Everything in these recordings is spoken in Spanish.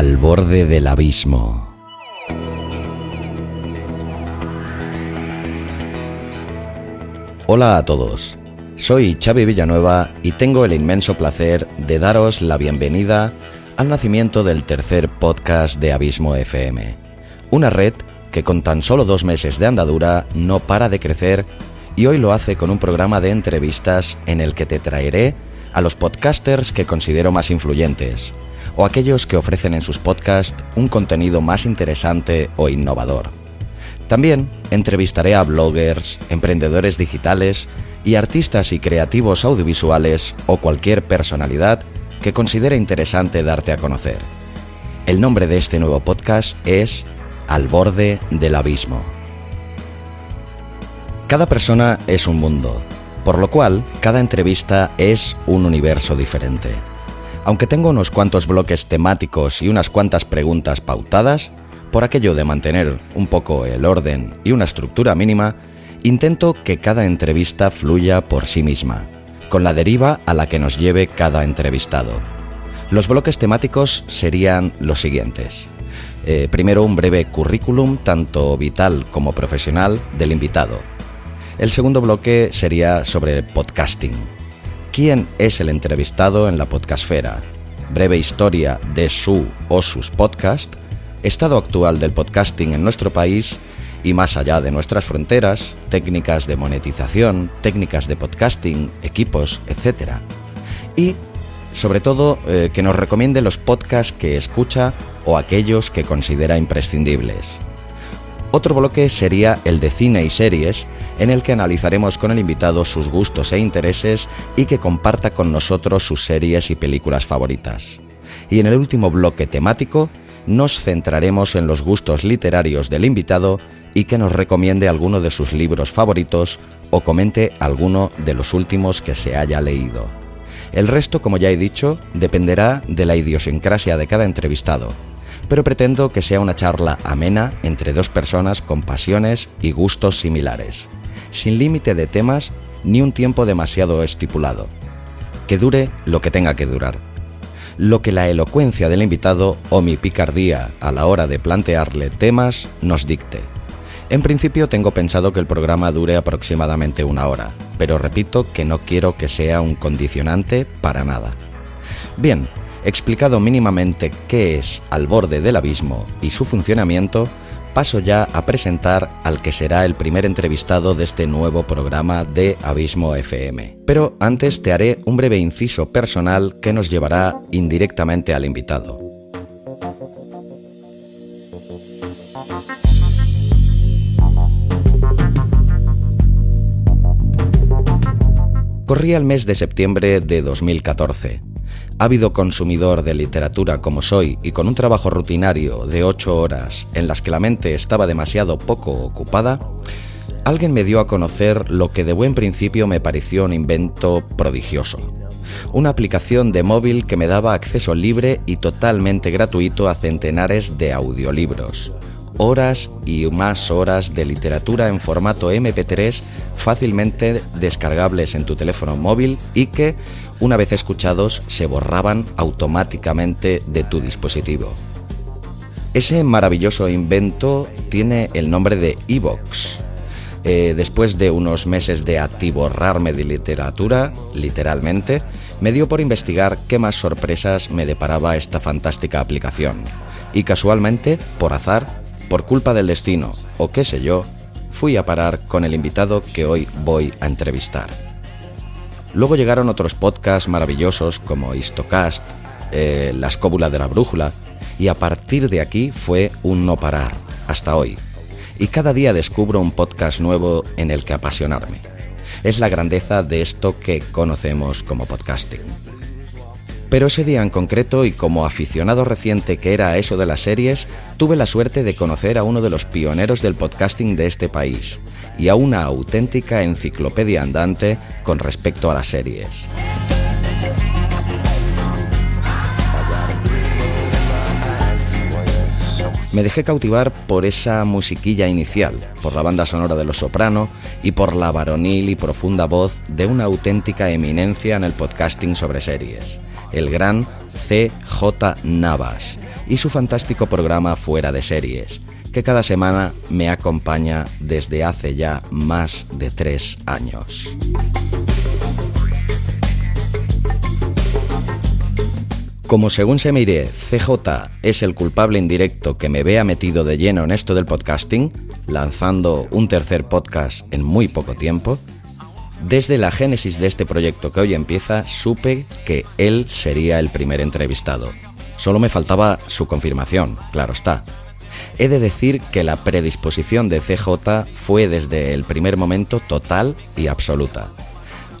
Al borde del abismo. Hola a todos. Soy Xavi Villanueva y tengo el inmenso placer de daros la bienvenida al nacimiento del tercer podcast de Abismo FM. Una red que con tan solo dos meses de andadura no para de crecer y hoy lo hace con un programa de entrevistas en el que te traeré a los podcasters que considero más influyentes o aquellos que ofrecen en sus podcasts un contenido más interesante o innovador. También entrevistaré a bloggers, emprendedores digitales y artistas y creativos audiovisuales o cualquier personalidad que considere interesante darte a conocer. El nombre de este nuevo podcast es Al borde del abismo. Cada persona es un mundo, por lo cual cada entrevista es un universo diferente. Aunque tengo unos cuantos bloques temáticos y unas cuantas preguntas pautadas, por aquello de mantener un poco el orden y una estructura mínima, intento que cada entrevista fluya por sí misma, con la deriva a la que nos lleve cada entrevistado. Los bloques temáticos serían los siguientes. Eh, primero un breve currículum, tanto vital como profesional, del invitado. El segundo bloque sería sobre podcasting, quién es el entrevistado en la podcastfera, breve historia de su o sus podcasts, estado actual del podcasting en nuestro país y más allá de nuestras fronteras, técnicas de monetización, técnicas de podcasting, equipos, etc. Y, sobre todo, eh, que nos recomiende los podcasts que escucha o aquellos que considera imprescindibles. Otro bloque sería el de cine y series, en el que analizaremos con el invitado sus gustos e intereses y que comparta con nosotros sus series y películas favoritas. Y en el último bloque temático nos centraremos en los gustos literarios del invitado y que nos recomiende alguno de sus libros favoritos o comente alguno de los últimos que se haya leído. El resto, como ya he dicho, dependerá de la idiosincrasia de cada entrevistado pero pretendo que sea una charla amena entre dos personas con pasiones y gustos similares, sin límite de temas ni un tiempo demasiado estipulado. Que dure lo que tenga que durar. Lo que la elocuencia del invitado o mi picardía a la hora de plantearle temas nos dicte. En principio tengo pensado que el programa dure aproximadamente una hora, pero repito que no quiero que sea un condicionante para nada. Bien, Explicado mínimamente qué es Al borde del abismo y su funcionamiento, paso ya a presentar al que será el primer entrevistado de este nuevo programa de Abismo FM. Pero antes te haré un breve inciso personal que nos llevará indirectamente al invitado. Corría el mes de septiembre de 2014 ávido consumidor de literatura como soy y con un trabajo rutinario de ocho horas en las que la mente estaba demasiado poco ocupada, alguien me dio a conocer lo que de buen principio me pareció un invento prodigioso. Una aplicación de móvil que me daba acceso libre y totalmente gratuito a centenares de audiolibros, horas y más horas de literatura en formato MP3 fácilmente descargables en tu teléfono móvil y que una vez escuchados, se borraban automáticamente de tu dispositivo. Ese maravilloso invento tiene el nombre de Evox. Eh, después de unos meses de atiborrarme de literatura, literalmente, me dio por investigar qué más sorpresas me deparaba esta fantástica aplicación. Y casualmente, por azar, por culpa del destino, o qué sé yo, fui a parar con el invitado que hoy voy a entrevistar. Luego llegaron otros podcasts maravillosos como Histocast, eh, La escóbula de la brújula, y a partir de aquí fue un no parar, hasta hoy. Y cada día descubro un podcast nuevo en el que apasionarme. Es la grandeza de esto que conocemos como podcasting. Pero ese día en concreto y como aficionado reciente que era a eso de las series, tuve la suerte de conocer a uno de los pioneros del podcasting de este país y a una auténtica enciclopedia andante con respecto a las series. Me dejé cautivar por esa musiquilla inicial, por la banda sonora de Los Soprano y por la varonil y profunda voz de una auténtica eminencia en el podcasting sobre series, el gran CJ Navas, y su fantástico programa Fuera de Series, que cada semana me acompaña desde hace ya más de tres años. Como según se mire, CJ es el culpable indirecto que me vea metido de lleno en esto del podcasting, lanzando un tercer podcast en muy poco tiempo, desde la génesis de este proyecto que hoy empieza, supe que él sería el primer entrevistado. Solo me faltaba su confirmación, claro está. He de decir que la predisposición de CJ fue desde el primer momento total y absoluta.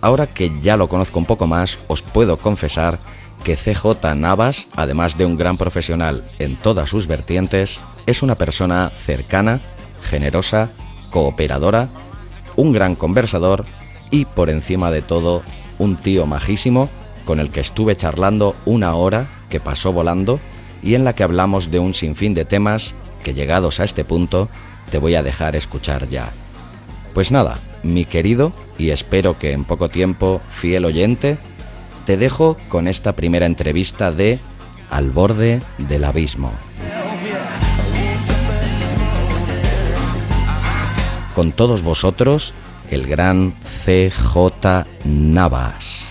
Ahora que ya lo conozco un poco más, os puedo confesar que CJ Navas, además de un gran profesional en todas sus vertientes, es una persona cercana, generosa, cooperadora, un gran conversador y, por encima de todo, un tío majísimo con el que estuve charlando una hora que pasó volando y en la que hablamos de un sinfín de temas que llegados a este punto te voy a dejar escuchar ya. Pues nada, mi querido y espero que en poco tiempo fiel oyente, te dejo con esta primera entrevista de Al borde del abismo. Con todos vosotros, el gran CJ Navas.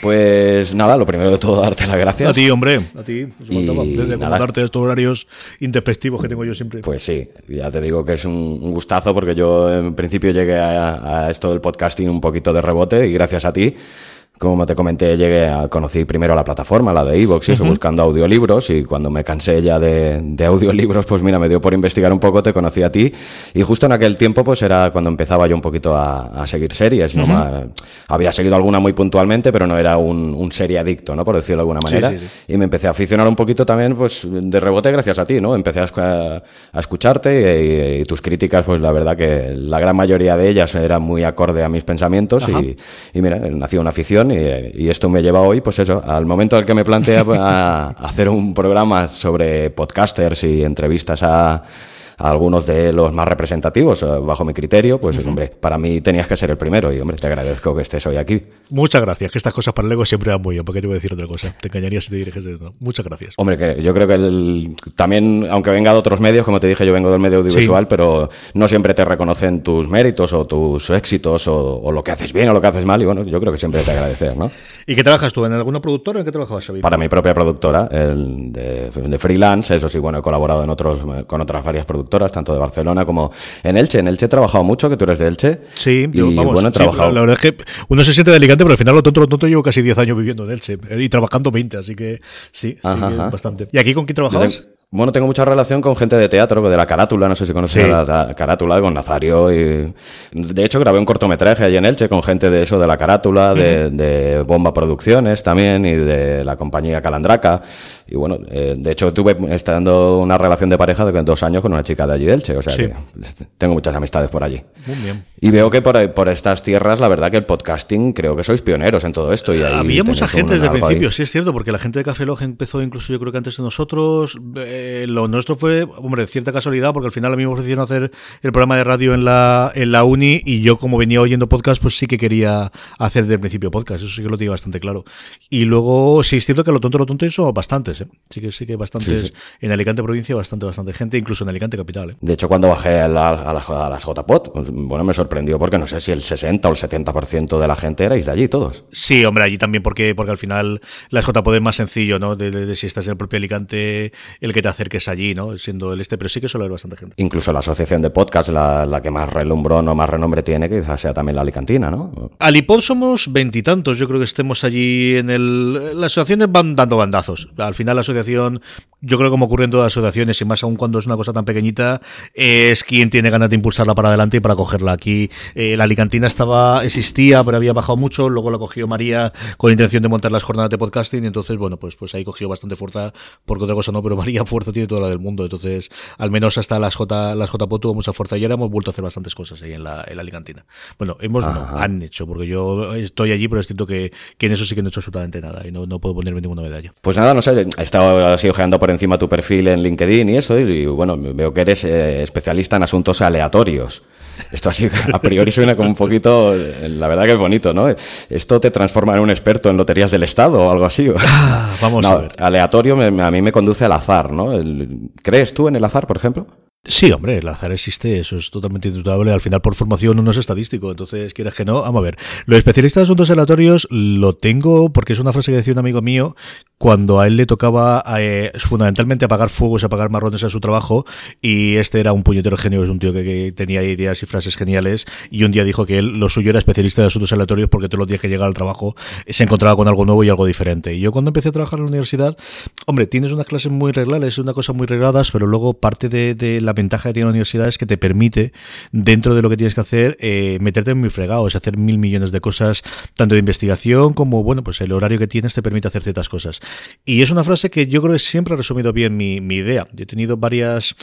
Pues nada, lo primero de todo, darte las gracias. A ti, hombre, a ti. Desde acomodarte estos horarios intempestivos que tengo yo siempre. Pues sí, ya te digo que es un, gustazo porque yo en principio llegué a, a esto del podcasting un poquito de rebote y gracias a ti como te comenté, llegué a conocer primero la plataforma, la de Evox, y eso, buscando audiolibros, y cuando me cansé ya de, de, audiolibros, pues mira, me dio por investigar un poco, te conocí a ti, y justo en aquel tiempo, pues era cuando empezaba yo un poquito a, a seguir series, ¿no? había seguido alguna muy puntualmente, pero no era un, un serie adicto, ¿no? Por decirlo de alguna manera, y me empecé a aficionar un poquito también, pues, de rebote gracias a ti, ¿no? Empecé a, a escucharte y, tus críticas, pues la verdad que la gran mayoría de ellas eran muy acorde a mis pensamientos, y, y mira, nació una afición y, esto me lleva hoy, pues eso, al momento al que me plantea hacer un programa sobre podcasters y entrevistas a algunos de los más representativos, eh, bajo mi criterio, pues hombre, para mí tenías que ser el primero y hombre, te agradezco que estés hoy aquí. Muchas gracias, que estas cosas para el ego siempre van muy bien, porque te voy a decir otra cosa, te engañaría si te diriges de no. Muchas gracias. Hombre, que yo creo que también, aunque venga de otros medios, como te dije, yo vengo del medio audiovisual, pero no siempre te reconocen tus méritos o tus éxitos o, lo que haces bien o lo que haces mal y bueno, yo creo que siempre te agradecer, ¿no? ¿Y qué trabajas tú? ¿En alguna productora o en qué trabajabas? Para mi propia productora, el de, de, freelance, eso sí, bueno, he colaborado en otros, con otras varias productoras, tanto de Barcelona como en Elche. En Elche he trabajado mucho, que tú eres de Elche. Sí, y, bueno, he trabajado. la, verdad es que uno se siente delicante, pero al final lo tonto, lo tonto, llevo casi 10 años viviendo en Elche eh, y trabajando 20, así que sí, bastante. ¿Y aquí con quién trabajabas? Bueno, tengo mucha relación con gente de teatro, de la carátula, no sé si conoces la, carátula, con Nazario. Y... De hecho, grabé un cortometraje allí en Elche con gente de eso, de la carátula, de, Bomba Producciones también y de la compañía Calandraca. Y bueno, eh, de hecho, tuve estando una relación de pareja de dos años con una chica de allí de Elche, o sea que tengo muchas amistades por allí. Muy bien. Y veo que por, por estas tierras, la verdad que el podcasting, creo que sois pioneros en todo esto. Y Había mucha gente desde el principio, sí es cierto, porque la gente de Café Log empezó incluso yo creo que antes de nosotros. Eh, lo nuestro fue, hombre, cierta casualidad, porque al final a mí me ofrecieron hacer el programa de radio en la, en la uni y yo como venía oyendo podcast, pues sí que quería hacer desde el principio podcast, eso sí que lo tenía bastante claro. Y luego, sí es cierto que lo tonto, lo tonto, son bastantes, ¿eh? Sí que sí que bastantes, en Alicante provincia, bastante, bastante gente, incluso en Alicante capital. ¿eh? De hecho, cuando bajé a, la, a, a las JPOT, pues, bueno, me sorprendió porque no sé si el 60 o el 70% de la gente erais de allí todos. Sí, hombre, allí también porque, porque al final la JPOT es más sencillo, ¿no? De, si estás en el propio Alicante, el que te acerques allí, ¿no? Siendo el este, pero sí que suele haber bastante gente. Incluso la asociación de podcast, la, que más relumbrón o más renombre tiene, quizás sea también la Alicantina, ¿no? Alipod somos veintitantos, yo creo que estemos allí en el... Las asociaciones van dando bandazos. Al final la asociación yo creo que como ocurre en todas las asociaciones, y más aún cuando es una cosa tan pequeñita, es quien tiene ganas de impulsarla para adelante y para cogerla. Aquí eh, la Alicantina estaba, existía, pero había bajado mucho, luego la cogió María con intención de montar las jornadas de podcasting, y entonces, bueno, pues, pues ahí cogió bastante fuerza, porque otra cosa no, pero María fuerza tiene toda la del mundo, entonces, al menos hasta las J, las JPO tuvo mucha fuerza y ahora hemos vuelto a hacer bastantes cosas ahí en la, en la Alicantina. Bueno, hemos, no, han hecho, porque yo estoy allí, pero es cierto que, que en eso sí que no he hecho absolutamente nada y no, no puedo ponerme ninguna medalla. Pues nada, no sé, he estado así ojeando por encima tu perfil en LinkedIn y eso, y, bueno, veo que eres eh, especialista en asuntos aleatorios. Esto así a priori suena como un poquito, la verdad que es bonito, ¿no? Esto te transforma en un experto en loterías del Estado o algo así. Ah, vamos a ver. Aleatorio a mí me conduce al azar, ¿no? ¿Crees tú en el azar, por ejemplo? Sí, hombre, el azar existe, eso es totalmente indudable. Al final, por formación, uno es estadístico, entonces, quieres que no, vamos a ver. Lo especialista de asuntos aleatorios lo tengo porque es una frase que decía un amigo mío cuando a él le tocaba eh, fundamentalmente apagar fuegos, apagar marrones a su trabajo, y este era un puñetero genio, es un tío que, tenía ideas y frases geniales, y un día dijo que él lo suyo era especialista de asuntos aleatorios porque todos los días que llegaba al trabajo se encontraba con algo nuevo y algo diferente. Y yo cuando empecé a trabajar en la universidad, hombre, tienes unas clases muy regladas, una cosa muy regladas, pero luego parte de, de la ventaja que tiene la universidad es que te permite, dentro de lo que tienes que hacer, eh, meterte en muy fregados, hacer mil millones de cosas, tanto de investigación como, bueno, pues el horario que tienes te permite hacer ciertas cosas. Y es una frase que yo creo que siempre ha resumido bien mi, mi idea. Yo he tenido varias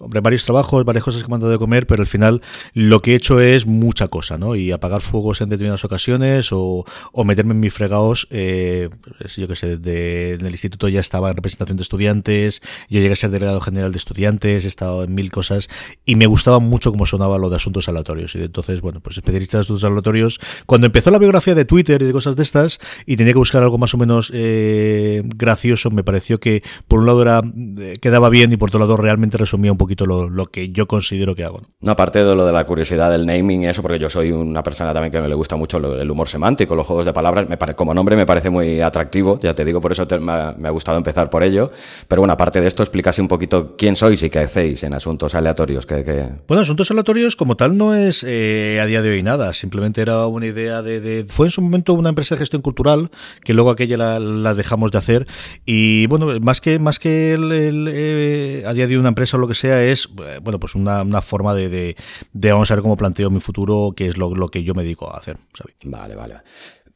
hombre, varios trabajos, varias cosas que me han dado de comer, pero al final lo que he hecho es mucha cosa, ¿no? Y apagar fuegos en determinadas ocasiones o, meterme en mis fregados, eh, pues, yo qué sé, de, en el instituto ya estaba en representación de estudiantes, yo llegué a ser delegado general de estudiantes, he estado en mil cosas y me gustaba mucho cómo sonaba lo de asuntos aleatorios. Y entonces, bueno, pues especialista de asuntos aleatorios. Cuando empezó la biografía de Twitter y de cosas de estas y tenía que buscar algo más o menos eh, gracioso, me pareció que por un lado era eh, quedaba bien y por otro lado realmente resumía un poco poquito lo, que yo considero que hago. ¿no? aparte de lo de la curiosidad del naming y eso, porque yo soy una persona también que me le gusta mucho el humor semántico, los juegos de palabras, me como nombre me parece muy atractivo, ya te digo, por eso me, ha, gustado empezar por ello. Pero bueno, aparte de esto, explícase un poquito quién sois y qué hacéis en asuntos aleatorios. Que, Bueno, asuntos aleatorios como tal no es eh, a día de hoy nada, simplemente era una idea de, Fue en su momento una empresa de gestión cultural, que luego aquella la, dejamos de hacer, y bueno, más que, más que el, eh, a día de hoy una empresa o lo que sea, es, eh, bueno, pues una, una forma de, de, de, vamos a ver cómo planteo mi futuro, que es lo, lo que yo me dedico a hacer. Vale, vale.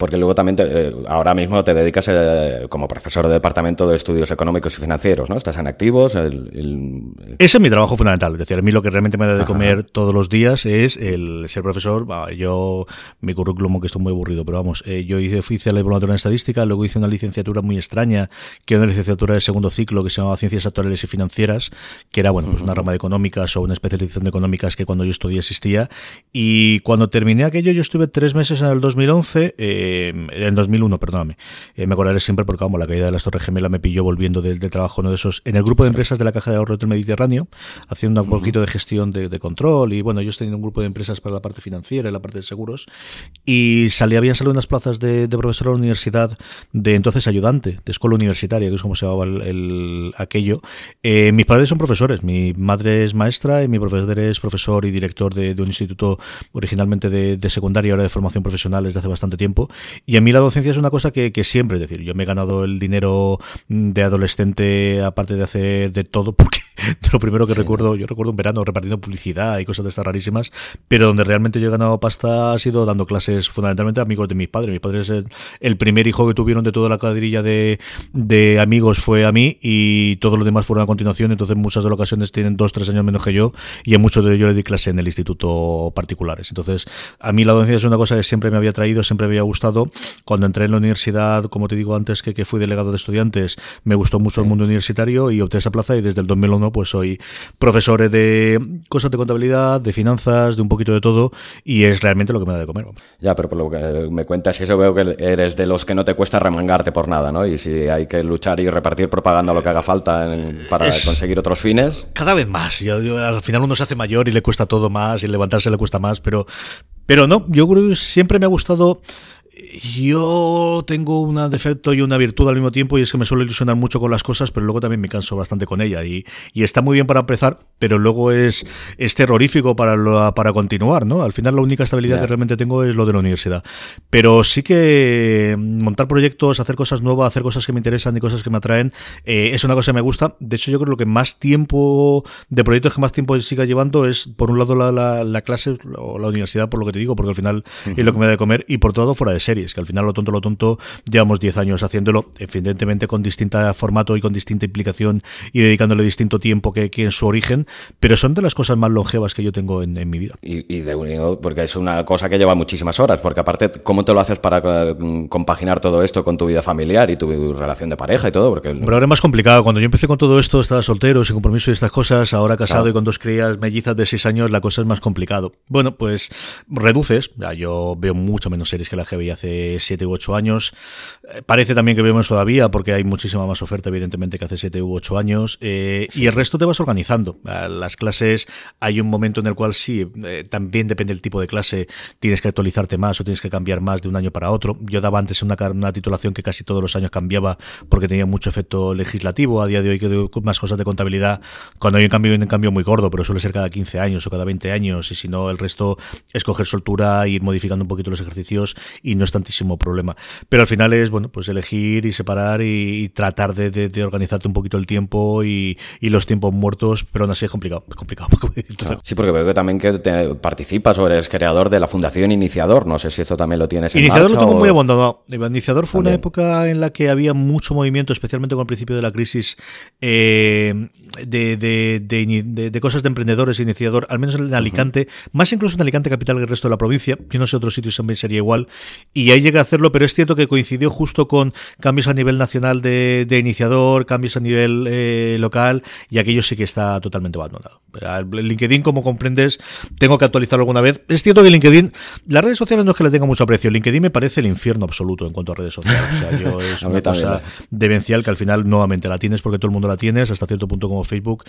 Porque luego también eh, ahora mismo te dedicas eh, como profesor de departamento de estudios económicos y financieros, ¿no? Estás en activos. El, Ese es mi trabajo fundamental. Es decir, a mí lo que realmente me da de comer todos los días es el ser profesor. Yo, mi currículum, que estoy muy aburrido, pero vamos, eh, yo hice, hice la diplomatura en estadística, luego hice una licenciatura muy extraña, que era una licenciatura de segundo ciclo que se llamaba Ciencias Actuales y Financieras, que era, bueno, pues una rama de económicas o una especialización de económicas que cuando yo estudié existía. Y cuando terminé aquello, yo estuve tres meses en el 2011. Eh, eh, en 2001, perdóname. Eh, me acordaré siempre porque, como la caída de las Torres Gemelas me pilló volviendo del, trabajo uno de esos, en el grupo de empresas de la Caja de Ahorro del Mediterráneo, haciendo un poquito de gestión de, control y, bueno, yo teniendo un grupo de empresas para la parte financiera y la parte de seguros y salía, habían salido unas plazas de, profesor a la universidad de entonces ayudante, de escuela universitaria, que es como se llamaba el, aquello. Eh, mis padres son profesores, mi madre es maestra y mi profesor es profesor y director de, un instituto originalmente de, de secundaria, ahora de formación profesional desde hace bastante tiempo y a mí la docencia es una cosa que, que siempre, es decir, yo me he ganado el dinero de adolescente aparte de hacer de todo, porque lo primero que recuerdo, yo recuerdo un verano repartiendo publicidad y cosas de estas rarísimas, pero donde realmente yo he ganado pasta ha sido dando clases fundamentalmente a amigos de mis padres. Mis padres, el, el primer hijo que tuvieron de toda la cuadrilla de, de amigos fue a mí y todos los demás fueron a continuación, entonces muchas de las ocasiones tienen dos, tres años menos que yo y en muchos de ellos le di clase en el instituto particulares. Entonces, a mí la docencia es una cosa que siempre me había traído, siempre me había gustado. Cuando entré en la universidad, como te digo antes, que, que fui delegado de estudiantes, me gustó mucho el mundo universitario y opté esa plaza y desde el 2001 pues soy profesor de cosas de contabilidad, de finanzas, de un poquito de todo, y es realmente lo que me da de comer. Ya, pero por lo que me cuentas, eso veo que eres de los que no te cuesta remangarte por nada, ¿no? Y si hay que luchar y repartir propaganda lo que haga falta para conseguir otros fines. Cada vez más. Yo, al final uno se hace mayor y le cuesta todo más, y levantarse le cuesta más, pero, pero no, yo creo que siempre me ha gustado Yo tengo un defecto y una virtud al mismo tiempo y es que me suelo ilusionar mucho con las cosas, pero luego también me canso bastante con ella y, y está muy bien para empezar, pero luego es, es terrorífico para, para continuar, ¿no? Al final la única estabilidad que realmente tengo es lo de la universidad. Pero sí que montar proyectos, hacer cosas nuevas, hacer cosas que me interesan y cosas que me atraen, eh, es una cosa que me gusta. De hecho, yo creo que más tiempo, de proyectos que más tiempo siga llevando es, por un lado, la, la, clase o la universidad, por lo que te digo, porque al final es lo que me da de comer, y por todo fuera de series, que al final lo tonto, lo tonto, llevamos 10 años haciéndolo, evidentemente con distinta formato y con distinta implicación y dedicándole distinto tiempo que, que en su origen, pero son de las cosas más longevas que yo tengo en, mi vida. Y, de unido, porque es una cosa que lleva muchísimas horas, porque aparte, ¿cómo te lo haces para eh, compaginar todo esto con tu vida familiar y tu relación de pareja y todo? Porque... Pero ahora es más complicado. Cuando yo empecé con todo esto, estaba soltero, sin compromiso y estas cosas, ahora casado y con dos crías mellizas de seis años, la cosa es más complicado. Bueno, pues reduces. Ya, yo veo mucho menos series que la que hace siete u ocho años. Eh, parece también que vemos todavía, porque hay muchísima más oferta, evidentemente, que hace siete u ocho años. Eh, y el resto te vas organizando. Las clases, hay un momento en el cual sí, eh, también depende del tipo de clase, tienes que actualizarte más o tienes que cambiar más de un año para otro. Yo daba antes una, una titulación que casi todos los años cambiaba porque tenía mucho efecto legislativo. A día de hoy que más cosas de contabilidad, cuando hay un cambio, un cambio muy gordo, pero suele ser cada 15 años o cada 20 años. Y si no, el resto es coger soltura, ir modificando un poquito los ejercicios y no es tantísimo problema. Pero al final es, bueno, pues elegir y separar y, tratar de, de organizarte un poquito el tiempo y, y los tiempos muertos, pero aún así es complicado. Es complicado. Sí, porque veo que también que participas o eres creador de la Fundación Iniciador. No sé si esto también lo tienes en Iniciador lo tengo muy abandonado. Iniciador fue una época en la que había mucho movimiento, especialmente con el principio de la crisis, eh, de, de, de, cosas de emprendedores iniciador, al menos en Alicante, más incluso en Alicante capital que el resto de la provincia. Yo no sé, otros sitios también sería igual. Y ahí llegué a hacerlo, pero es cierto que coincidió justo con cambios a nivel nacional de, iniciador, cambios a nivel eh, local, y aquello sí que está totalmente abandonado. El LinkedIn, como comprendes, tengo que actualizarlo alguna vez. Es cierto que LinkedIn, las redes sociales no es que le tenga mucho aprecio. LinkedIn me parece el infierno absoluto en cuanto a redes sociales. O sea, yo es una cosa demencial que al final nuevamente la tienes porque todo el mundo la tienes, hasta cierto punto como Facebook,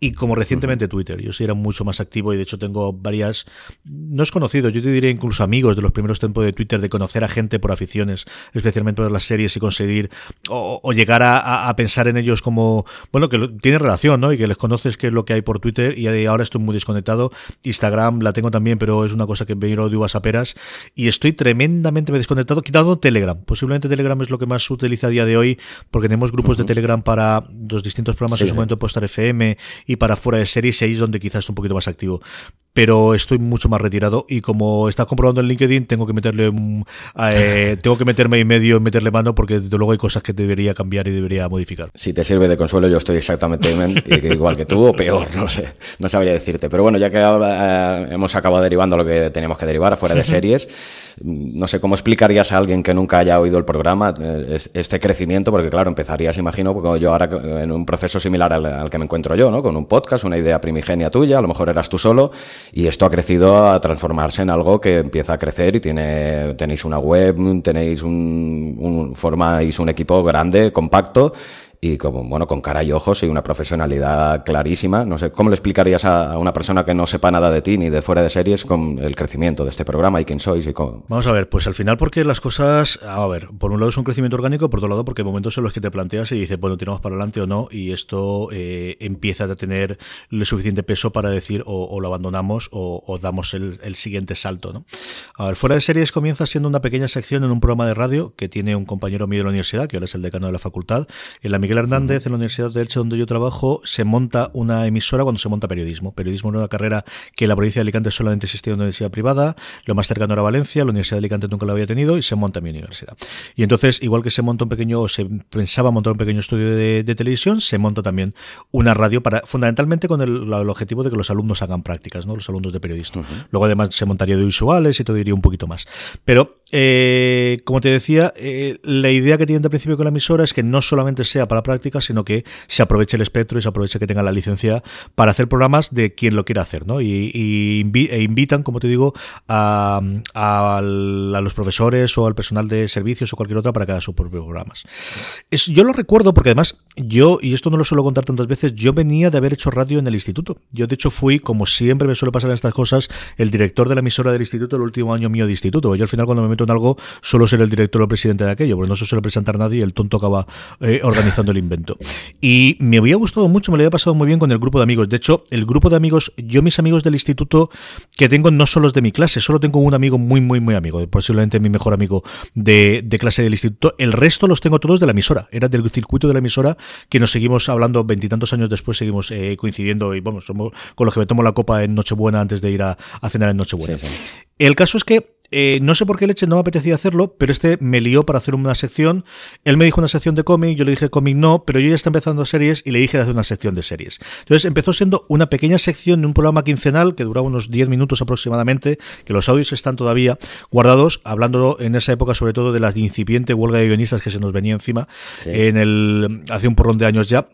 y como recientemente Twitter. Yo sí era mucho más activo y de hecho tengo varias, no es conocido, yo te diría incluso amigos de los primeros tiempos de Twitter, de conocer a gente por aficiones, especialmente por las series y conseguir o, llegar a, pensar en ellos como, bueno, que tiene relación, ¿no? Y que les conoces qué es lo que hay por Twitter y ahora estoy muy desconectado. Instagram la tengo también, pero es una cosa que me de uvas a peras y estoy tremendamente desconectado, quitando Telegram. Posiblemente Telegram es lo que más se utiliza a día de hoy porque tenemos grupos de Telegram para los distintos programas en su momento FM y para fuera de series, ahí es donde quizás es un poquito más activo pero estoy mucho más retirado y como estás comprobando en LinkedIn tengo que meterle eh, tengo que meterme en medio y meterle mano porque desde luego hay cosas que debería cambiar y debería modificar. Si te sirve de consuelo yo estoy exactamente igual que tú o peor, no sé, no sabría decirte, pero bueno, ya que eh, hemos acabado derivando lo que teníamos que derivar afuera de series, no sé cómo explicarías a alguien que nunca haya oído el programa eh, este crecimiento, porque claro, empezarías, imagino, porque yo ahora en un proceso similar al, al que me encuentro yo, ¿no? Con un podcast, una idea primigenia tuya, a lo mejor eras tú solo y esto ha crecido a transformarse en algo que empieza a crecer y tiene, tenéis una web, tenéis un, un formáis un equipo grande, compacto y como, bueno, con cara y ojos y una profesionalidad clarísima. No sé, ¿cómo le explicarías a, una persona que no sepa nada de ti ni de fuera de series con el crecimiento de este programa y quién sois y cómo? Vamos a ver, pues al final porque las cosas, a ver, por un lado es un crecimiento orgánico, por otro lado porque hay momentos en los que te planteas y dices, bueno, tiramos para adelante o no y esto eh, empieza a tener el suficiente peso para decir o, lo abandonamos o, damos el, siguiente salto, ¿no? A ver, fuera de series comienza siendo una pequeña sección en un programa de radio que tiene un compañero mío de la universidad, que ahora es el decano de la facultad, en la Miguel Hernández, en la Universidad de Elche, donde yo trabajo, se monta una emisora cuando se monta periodismo. Periodismo era una carrera que en la provincia de Alicante solamente existía en una universidad privada, lo más cercano era Valencia, la Universidad de Alicante nunca lo había tenido y se monta mi universidad. Y entonces, igual que se monta un pequeño, o se pensaba montar un pequeño estudio de, televisión, se monta también una radio para, fundamentalmente con el, objetivo de que los alumnos hagan prácticas, ¿no? Los alumnos de periodismo. Luego además se montaría de visuales y todo iría un poquito más. Pero, eh, como te decía, eh, la idea que tienen de principio con la emisora es que no solamente sea para práctica, sino que se aproveche el espectro y se aproveche que tenga la licencia para hacer programas de quien lo quiera hacer, ¿no? Y, e invitan, como te digo, a, a, los profesores o al personal de servicios o cualquier otra para que haga sus propios programas. Es, yo lo recuerdo porque además yo, y esto no lo suelo contar tantas veces, yo venía de haber hecho radio en el instituto. Yo de hecho fui, como siempre me suele pasar en estas cosas, el director de la emisora del instituto el último año mío de instituto. Yo al final cuando me meto en algo suelo ser el director o el presidente de aquello, porque no se suele presentar nadie y el tonto acaba eh, organizando el invento. Y me había gustado mucho, me lo había pasado muy bien con el grupo de amigos. De hecho, el grupo de amigos, yo mis amigos del instituto que tengo no son los de mi clase, solo tengo un amigo muy, muy, muy amigo, posiblemente mi mejor amigo de, de clase del instituto. El resto los tengo todos de la emisora, era del circuito de la emisora que nos seguimos hablando veintitantos años después, seguimos eh, coincidiendo y vamos, somos con los que me tomo la copa en Nochebuena antes de ir a, cenar en Nochebuena. El caso es que eh, no sé por qué leche no me apetecía hacerlo, pero este me lió para hacer una sección. Él me dijo una sección de cómic, yo le dije cómic no, pero yo ya está empezando series y le dije de hacer una sección de series. Entonces empezó siendo una pequeña sección de un programa quincenal que duraba unos 10 minutos aproximadamente, que los audios están todavía guardados, hablando en esa época sobre todo de la incipiente huelga de guionistas que se nos venía encima en el hace un porrón de años ya.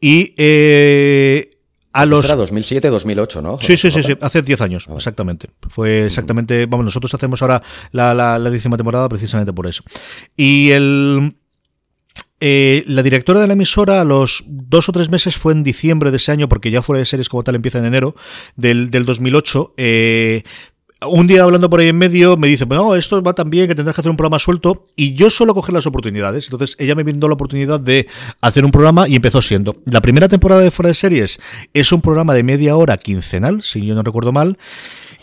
Y eh, a los... Era 2007, 2008, ¿no? Sí, sí, sí, sí, hace 10 años, exactamente. Fue exactamente, vamos, nosotros hacemos ahora la, la, la décima temporada precisamente por eso. Y el... Eh, la directora de la emisora a los dos o tres meses fue en diciembre de ese año, porque ya fuera de series como tal empieza en enero del, del 2008. Eh, un día hablando por ahí en medio me dice, bueno, esto va tan bien que tendrás que hacer un programa suelto y yo suelo coger las oportunidades. Entonces ella me brindó la oportunidad de hacer un programa y empezó siendo. La primera temporada de Fuera de Series es un programa de media hora quincenal, si yo no recuerdo mal.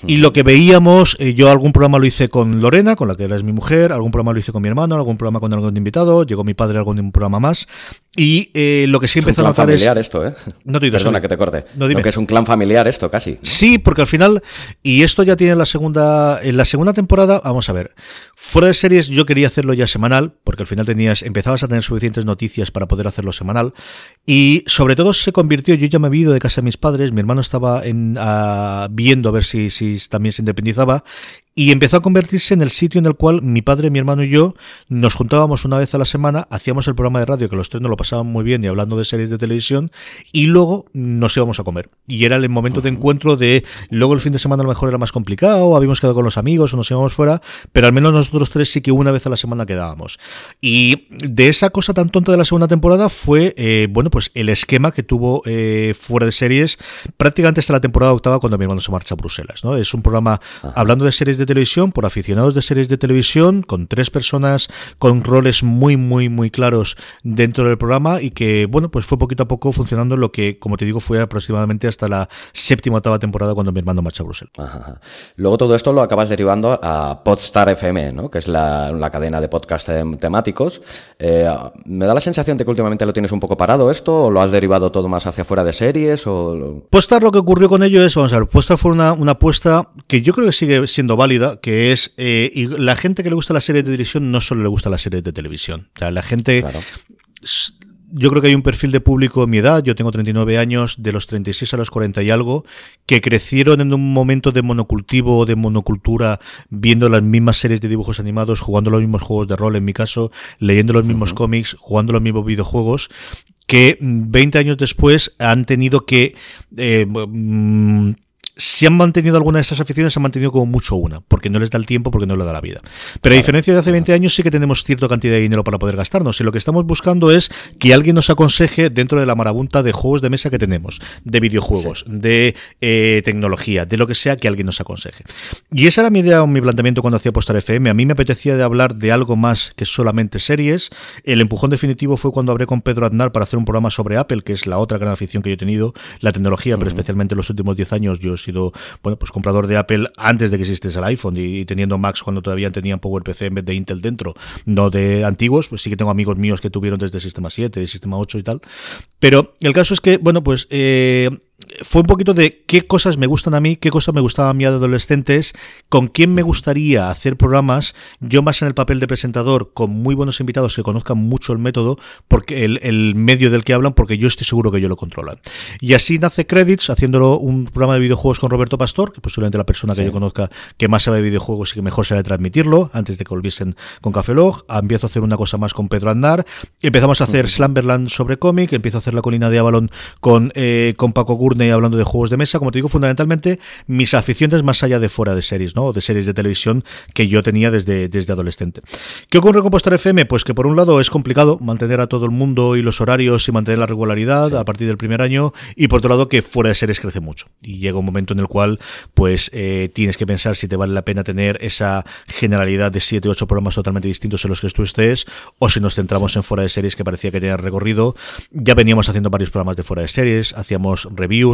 Y lo que veíamos, eh, yo algún programa lo hice con Lorena, con la que era es mi mujer, algún programa lo hice con mi hermano, algún programa con algún invitado, llegó mi padre a algún programa más. Y eh, lo que sí empezó a notar familiar esto, ¿eh? No te Perdona que te corte. No, dime. que es un clan familiar esto, casi. Sí, porque al final, y esto ya tiene la segunda, en la segunda temporada, vamos a ver, fuera de series yo quería hacerlo ya semanal, porque al final tenías, empezabas a tener suficientes noticias para poder hacerlo semanal, y sobre todo se convirtió, yo ya me había ido de casa de mis padres, mi hermano estaba en, viendo a ver si, si también se independizaba y empezó a convertirse en el sitio en el cual mi padre, mi hermano y yo nos juntábamos una vez a la semana, hacíamos el programa de radio, que los tres nos lo pasaban muy bien y hablando de series de televisión, y luego nos íbamos a comer. Y era el momento de encuentro de, luego el fin de semana a lo mejor era más complicado, habíamos quedado con los amigos o nos íbamos fuera, pero al menos nosotros tres sí que una vez a la semana quedábamos. Y de esa cosa tan tonta de la segunda temporada fue, eh, bueno, pues el esquema que tuvo eh, fuera de series prácticamente hasta la temporada octava cuando mi hermano se marcha a Bruselas, ¿no? Es un programa hablando de series de televisión por aficionados de series de televisión, con tres personas con roles muy, muy, muy claros dentro del programa y que, bueno, pues fue poquito a poco funcionando lo que, como te digo, fue aproximadamente hasta la séptima octava temporada cuando mi hermano marcha a Bruselas. Luego todo esto lo acabas derivando a Podstar FM, ¿no? que es la, cadena de podcast temáticos. Eh, me da la sensación de que últimamente lo tienes un poco parado esto, o lo has derivado todo más hacia fuera de series. O... Podstar lo que ocurrió con ello es, vamos a ver, Podstar fue una, una apuesta que yo creo que sigue siendo válida que es, eh, y la gente que le gusta la serie de televisión no solo le gusta la serie de televisión. O sea, la gente... Yo creo que hay un perfil de público en mi edad, yo tengo 39 años, de los 36 a los 40 y algo, que crecieron en un momento de monocultivo o de monocultura, viendo las mismas series de dibujos animados, jugando los mismos juegos de rol en mi caso, leyendo los mismos cómics, jugando los mismos videojuegos, que 20 años después han tenido que eh, mm, si han mantenido alguna de esas aficiones, se han mantenido como mucho una, porque no les da el tiempo, porque no les da la vida. Pero a diferencia de hace 20 años, sí que tenemos cierta cantidad de dinero para poder gastarnos. Y lo que estamos buscando es que alguien nos aconseje dentro de la marabunta de juegos de mesa que tenemos, de videojuegos, de eh, tecnología, de lo que sea, que alguien nos aconseje. Y esa era mi idea o mi planteamiento cuando hacía Postar FM. A mí me apetecía de hablar de algo más que solamente series. El empujón definitivo fue cuando hablé con Pedro Aznar para hacer un programa sobre Apple, que es la otra gran afición que yo he tenido, la tecnología, pero especialmente en los últimos 10 años yo bueno, pues comprador de Apple antes de que existiese el iPhone y, teniendo Macs cuando todavía tenían PowerPC en vez de Intel dentro, no de antiguos, pues sí que tengo amigos míos que tuvieron desde el sistema 7, el sistema 8 y tal. Pero el caso es que, bueno, pues eh, fue un poquito de qué cosas me gustan a mí, qué cosas me gustaban a mí de adolescentes, con quién me gustaría hacer programas, yo más en el papel de presentador, con muy buenos invitados que conozcan mucho el método, porque el, medio del que hablan, porque yo estoy seguro que yo lo controlan. Y así nace Credits, haciéndolo un programa de videojuegos con Roberto Pastor, que posiblemente la persona que yo conozca que más sabe de videojuegos y que mejor sabe transmitirlo, antes de que volviesen con Café Log. Empiezo a hacer una cosa más con Pedro Andar. Empezamos a hacer Slamberland sobre cómic, empiezo a hacer La Colina de Avalon con, eh, con Paco Hablando de juegos de mesa. Como te digo, fundamentalmente mis aficiones más allá de fuera de series, ¿no? De series de televisión que yo tenía desde, desde adolescente. ¿Qué ocurre con Postar FM? Pues que por un lado es complicado mantener a todo el mundo y los horarios y mantener la regularidad a partir del primer año y por otro lado que fuera de series crece mucho y llega un momento en el cual pues eh, tienes que pensar si te vale la pena tener esa generalidad de 7 o 8 programas totalmente distintos en los que tú estés o si nos centramos en fuera de series que parecía que tenía recorrido. Ya veníamos haciendo varios programas de fuera de series, hacíamos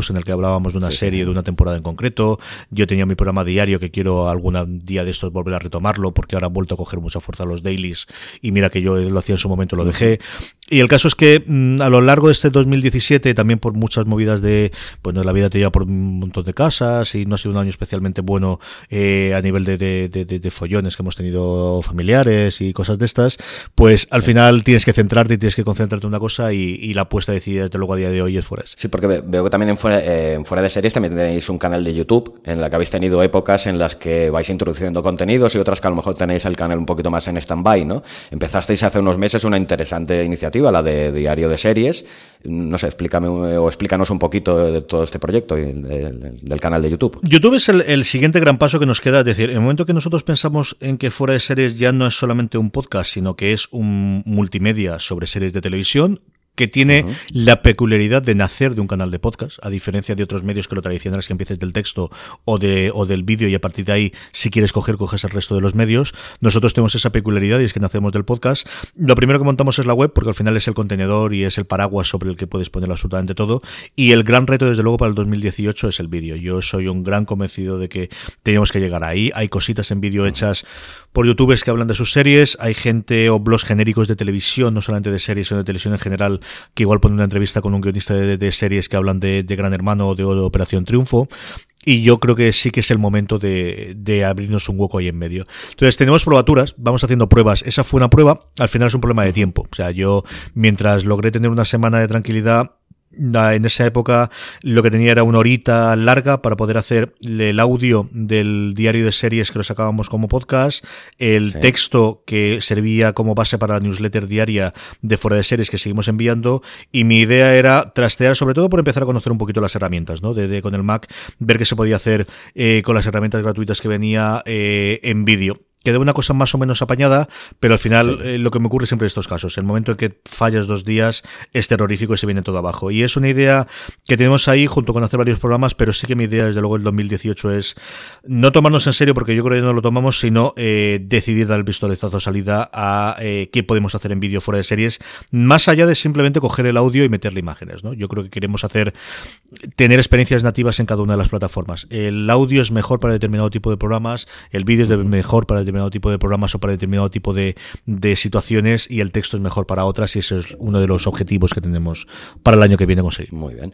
en el que hablábamos de una serie de una temporada en concreto. Yo tenía mi programa diario que quiero algún día de estos volver a retomarlo porque ahora han vuelto a coger mucha fuerza los dailies y mira que yo lo hacía en su momento, lo dejé. Y el caso es que mm, a lo largo de este 2017, también por muchas movidas de, bueno, la vida te lleva por un montón de casas y no ha sido un año especialmente bueno eh, a nivel de, de, de, follones que hemos tenido familiares y cosas de estas, pues al final tienes que centrarte y tienes que concentrarte en una cosa y, la apuesta decidida desde luego a día de hoy es fuera. Sí, porque veo que también en fuera, eh, fuera de series también tenéis un canal de YouTube en la que habéis tenido épocas en las que vais introduciendo contenidos y otras que a lo mejor tenéis el canal un poquito más en stand-by, ¿no? Empezasteis hace unos meses una interesante iniciativa, la de Diario de Series. No sé, explícame o explícanos un poquito de todo este proyecto y del, canal de YouTube. YouTube es el, siguiente gran paso que nos queda. Es decir, en el momento que nosotros pensamos en que fuera de series ya no es solamente un podcast, sino que es un multimedia sobre series de televisión, que tiene la peculiaridad de nacer de un canal de podcast, a diferencia de otros medios que lo tradicionales que empieces del texto o, de, o del vídeo y a partir de ahí, si quieres coger, coges el resto de los medios. Nosotros tenemos esa peculiaridad y es que nacemos del podcast. Lo primero que montamos es la web, porque al final es el contenedor y es el paraguas sobre el que puedes poner absolutamente todo. Y el gran reto, desde luego, para el 2018 es el vídeo. Yo soy un gran convencido de que tenemos que llegar ahí. Hay cositas en vídeo hechas por youtubers que hablan de sus series, hay gente o blogs genéricos de televisión, no solamente de series, sino de televisión en general, que igual ponen una entrevista con un guionista de, series que hablan de, Gran Hermano o de, Operación Triunfo. Y yo creo que sí que es el momento de, de, abrirnos un hueco ahí en medio. Entonces, tenemos probaturas, vamos haciendo pruebas. Esa fue una prueba, al final es un problema de tiempo. O sea, yo, mientras logré tener una semana de tranquilidad, en esa época lo que tenía era una horita larga para poder hacer el audio del diario de series que lo sacábamos como podcast, el texto que servía como base para la newsletter diaria de fuera de series que seguimos enviando y mi idea era trastear sobre todo por empezar a conocer un poquito las herramientas, ¿no? De, con el Mac, ver qué se podía hacer eh, con las herramientas gratuitas que venía eh, en vídeo queda una cosa más o menos apañada, pero al final eh, lo que me ocurre siempre en estos casos, el momento en que fallas dos días es terrorífico y se viene todo abajo. Y es una idea que tenemos ahí junto con hacer varios programas, pero sí que mi idea desde luego el 2018 es no tomarnos en serio porque yo creo que no lo tomamos, sino eh, decidir dar el pistoletazo salida a eh, qué podemos hacer en vídeo fuera de series, más allá de simplemente coger el audio y meterle imágenes. ¿no? Yo creo que queremos hacer, tener experiencias nativas en cada una de las plataformas. El audio es mejor para determinado tipo de programas, el vídeo es mejor para determinado determinado tipo de programas o para determinado tipo de, de situaciones y el texto es mejor para otras y ese es uno de los objetivos que tenemos para el año que viene conseguir. Muy bien.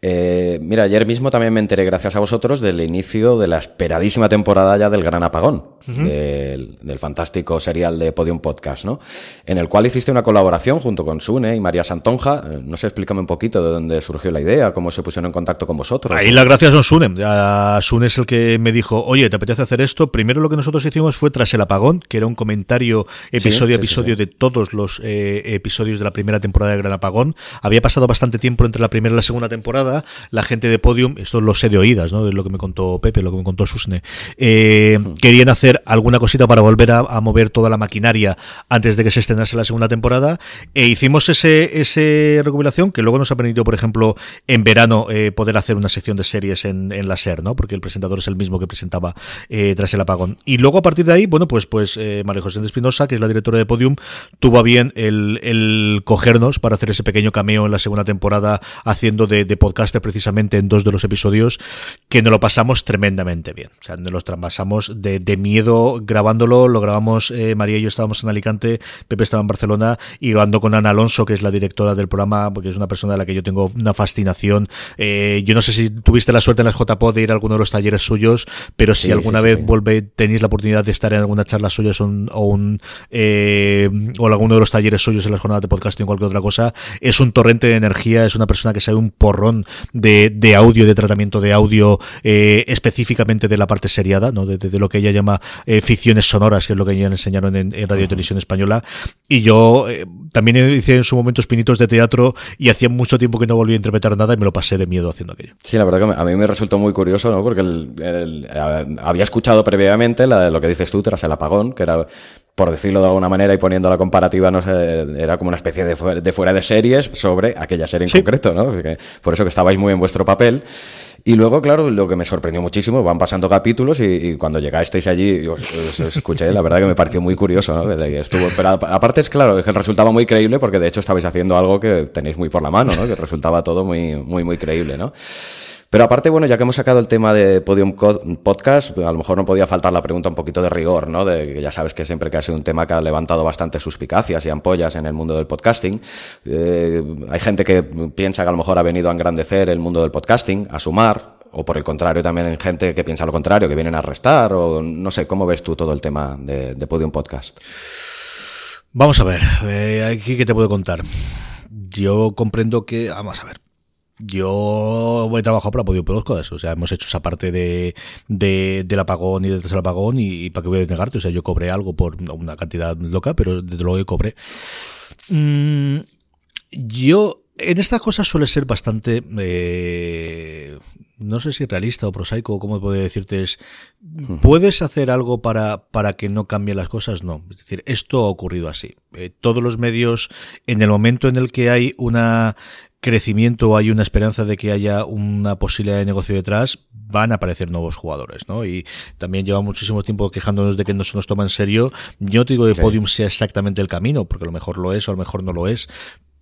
Eh, mira, ayer mismo también me enteré, gracias a vosotros, del inicio de la esperadísima temporada ya del Gran Apagón, del, fantástico serial de Podium Podcast, ¿no? En el cual hiciste una colaboración junto con Sune y María Santonja. Eh, no sé, explícame un poquito de dónde surgió la idea, cómo se pusieron en contacto con vosotros. Ahí las gracias son Sune. Sune es el que me dijo, oye, ¿te apetece hacer esto? Primero lo que nosotros hicimos fue tras el apagón, que era un comentario episodio a episodio de todos los eh, episodios de la primera temporada de Gran Apagón. Había pasado bastante tiempo entre la primera y la segunda temporada la gente de Podium, esto lo sé de oídas, ¿no? Es lo que me contó Pepe, lo que me contó Susne, eh, querían hacer alguna cosita para volver a, mover toda la maquinaria antes de que se estrenase la segunda temporada, e hicimos ese, ese recopilación que luego nos ha permitido, por ejemplo, en verano eh, poder hacer una sección de series en, la SER, ¿no? Porque el presentador es el mismo que presentaba eh, tras el apagón. Y luego a partir de ahí, bueno, pues, pues eh, María José de Espinosa, que es la directora de Podium, tuvo a bien el, el, cogernos para hacer ese pequeño cameo en la segunda temporada, haciendo de, de podcaster precisamente en dos de los episodios, que nos lo pasamos tremendamente bien. O sea, nos lo pasamos de, de miedo grabándolo, lo grabamos, eh, María y yo estábamos en Alicante, Pepe estaba en Barcelona, y grabando con Ana Alonso, que es la directora del programa, porque es una persona de la que yo tengo una fascinación. Eh, yo no sé si tuviste la suerte en las JPO de ir a alguno de los talleres suyos, pero si alguna vez vuelve, tenéis la oportunidad de estar en alguna charla suya o un, eh, o alguno de los talleres suyos en las jornadas de podcasting o cualquier otra cosa, es un torrente de energía, es una persona que sabe un porrón de, de audio, de tratamiento de audio, eh, específicamente de la parte seriada, ¿no? De, de, lo que ella llama eh, ficciones sonoras, que es lo que ella enseñaron en, en Radio y Televisión Española. Y yo eh, también hice en su momento espinitos de teatro y hacía mucho tiempo que no volví a interpretar nada y me lo pasé de miedo haciendo aquello. Sí, la verdad que a mí me resultó muy curioso, ¿no? Porque el, el, había escuchado previamente la, lo que dices tú tras el apagón, que era por decirlo de alguna manera y poniendo la comparativa, no sé, era como una especie de, fuera de, fuera de series sobre aquella serie en sí. concreto, ¿no? Por eso que estabais muy en vuestro papel. Y luego, claro, lo que me sorprendió muchísimo, van pasando capítulos y, y cuando llegasteis allí, os, os, escuché, la verdad que me pareció muy curioso, ¿no? Estuvo, pero aparte es claro, que resultaba muy creíble porque de hecho estabais haciendo algo que tenéis muy por la mano, ¿no? Que resultaba todo muy, muy, muy creíble, ¿no? Pero aparte, bueno, ya que hemos sacado el tema de Podium Podcast, a lo mejor no podía faltar la pregunta un poquito de rigor, ¿no? De que ya sabes que siempre que ha sido un tema que ha levantado bastante suspicacias y ampollas en el mundo del podcasting. Eh, hay gente que piensa que a lo mejor ha venido a engrandecer el mundo del podcasting, a sumar, o por el contrario también hay gente que piensa lo contrario, que vienen a restar, o no sé, ¿cómo ves tú todo el tema de, de Podium Podcast? Vamos a ver, eh, aquí que te puedo contar. Yo comprendo que, vamos a ver, yo he trabajado para Podio Podcast, o sea, hemos hecho esa parte de, de del apagón y detrás del apagón y, y, para qué voy a negarte, o sea, yo cobré algo por una cantidad loca, pero desde luego que cobré. Mm, yo, en estas cosas suele ser bastante, eh, no sé si realista o prosaico, ¿cómo puedo decirte? Es, ¿puedes hacer algo para, para que no cambien las cosas? No. Es decir, esto ha ocurrido así. Eh, todos los medios, en el momento en el que hay una crecimiento o hay una esperanza de que haya una posibilidad de negocio detrás, van a aparecer nuevos jugadores, ¿no? Y también lleva muchísimo tiempo quejándonos de que no se nos toma en serio. Yo no te digo que sí. Podium sea exactamente el camino, porque a lo mejor lo es o a lo mejor no lo es,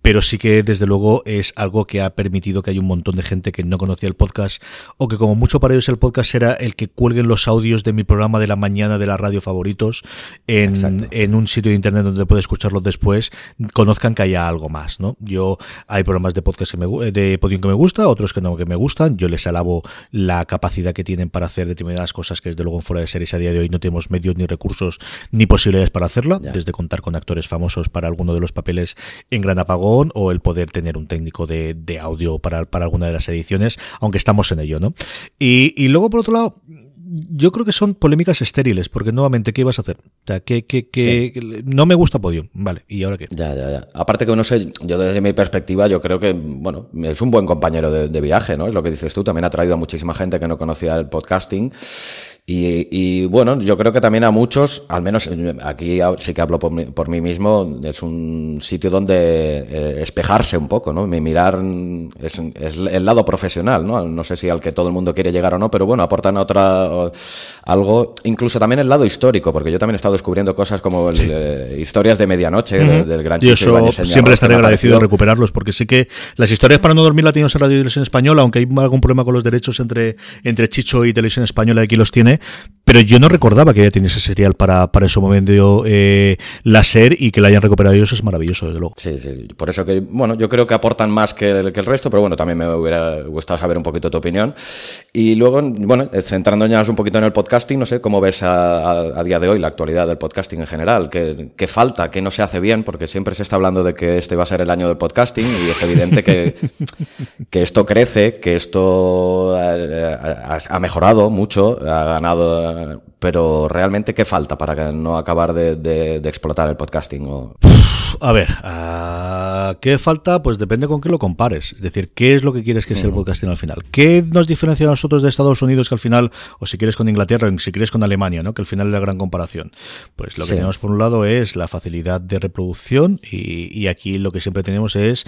pero sí que desde luego es algo que ha permitido que haya un montón de gente que no conocía el podcast o que como mucho para ellos el podcast era el que cuelguen los audios de mi programa de la mañana de la radio favoritos en, en un sitio de internet donde puede escucharlos después, conozcan que haya algo más, ¿no? Yo hay programas de podcast que me, de podium que me gusta, otros que no que me gustan, yo les alabo la capacidad que tienen para hacer determinadas cosas que desde luego en fuera de series a día de hoy no tenemos medios ni recursos ni posibilidades para hacerla, yeah. desde contar con actores famosos para alguno de los papeles en Gran Apagón o el poder tener un técnico de, de audio para, para, alguna de las ediciones, aunque estamos en ello, ¿no? Y, y luego, por otro lado, yo creo que son polémicas estériles, porque nuevamente, ¿qué ibas a hacer? O sea, que, que, que sí. no me gusta Podium, vale, ¿y ahora qué? Ya, ya, ya. Aparte que no sé, yo desde mi perspectiva, yo creo que, bueno, es un buen compañero de, de viaje, ¿no? Es lo que dices tú, también ha traído a muchísima gente que no conocía el podcasting y, y, bueno, yo creo que también a muchos, al menos aquí sí que hablo por mí, por mí mismo, es un sitio donde eh, espejarse un poco, ¿no? Mirar es, es, el lado profesional, ¿no? No sé si al que todo el mundo quiere llegar o no, pero bueno, aportan otra algo, incluso también el lado histórico, porque yo también he estado descubriendo cosas como el, sí. eh, historias de medianoche, uh -huh. del, del gran Y eso siempre estaré agradecido de recuperarlos, porque sí que las historias para no dormir la tenemos en Radio Televisión Española, aunque hay algún problema con los derechos entre, entre Chicho y Televisión Española, aquí los tiene, pero yo no recordaba que ya tiene ese serial para, para ese momento eh, la SER y que la hayan recuperado ellos es maravilloso, desde luego. Sí, sí, por eso que, bueno, yo creo que aportan más que el, que el resto, pero bueno, también me hubiera gustado saber un poquito tu opinión. Y luego, bueno, centrándonos un poquito en el podcasting, no sé, ¿cómo ves a, a, a día de hoy la actualidad del podcasting en general? ¿Qué, ¿Qué, falta? ¿Qué no se hace bien? Porque siempre se está hablando de que este va a ser el año del podcasting y es evidente que, que esto crece, que esto ha, ha mejorado mucho, ha ganado pero realmente qué falta para no acabar de, de, de explotar el podcasting o... a ver qué falta pues depende con qué lo compares. Es decir qué es lo que quieres que sea el podcasting al final qué nos diferencia a nosotros de Estados Unidos que al final o si quieres con Inglaterra o si quieres con Alemania no que al final es la gran comparación. Pues lo que sí. tenemos por un lado es la facilidad de reproducción y, y aquí lo que siempre tenemos es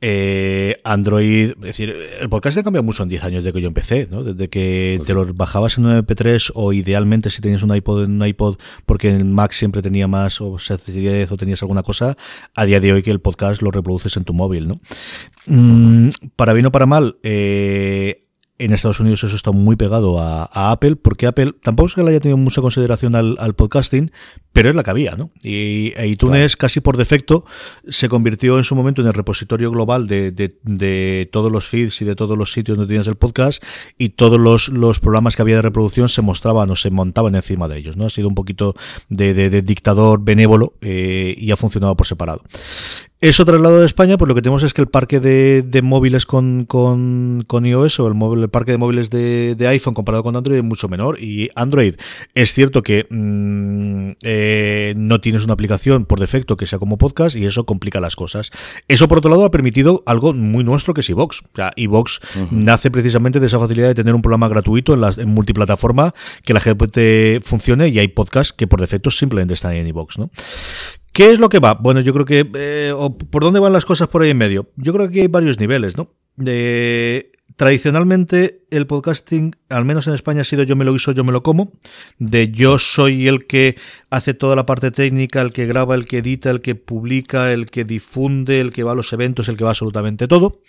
eh, Android, es decir, el podcast ha cambiado mucho en 10 años de que yo empecé, ¿no? Desde que pues te lo bajabas en un MP3 o idealmente si tenías un iPod en un iPod porque en Mac siempre tenía más o o tenías alguna cosa, a día de hoy que el podcast lo reproduces en tu móvil, ¿no? Mm, para bien o para mal, eh, en Estados Unidos eso está muy pegado a, Apple, porque Apple tampoco es que le haya tenido mucha consideración al, podcasting, pero es la que había, ¿no? Y iTunes casi por defecto se convirtió en su momento en el repositorio global de, de, todos los feeds y de todos los sitios donde tienes el podcast y todos los, los, programas que había de reproducción se mostraban o se montaban encima de ellos, ¿no? Ha sido un poquito de, dictador benévolo eh, y ha funcionado por separado. Eso trasladado de España, pues lo que tenemos es que el parque de, de móviles con, con, con, iOS o el, móvil, el parque de móviles de, de, iPhone comparado con Android es mucho menor. Y Android es cierto que mm, eh, no tienes una aplicación por defecto que sea como podcast y eso complica las cosas. Eso por otro lado ha permitido algo muy nuestro que es iVox. O sea, iVox nace precisamente de esa facilidad de tener un programa gratuito en, la, en multiplataforma que la gente funcione y hay podcasts que por defecto simplemente están en iVox, ¿no? ¿Qué es lo que va? Bueno, yo creo que... Eh, ¿Por dónde van las cosas por ahí en medio? Yo creo que hay varios niveles, ¿no? Tradicionalmente el podcasting, al menos en España, ha sido yo me lo hizo, yo me lo como. De yo soy el que hace toda la parte técnica, el que graba, el que edita, el que publica, el que difunde, el que va a los eventos, el que va absolutamente todo.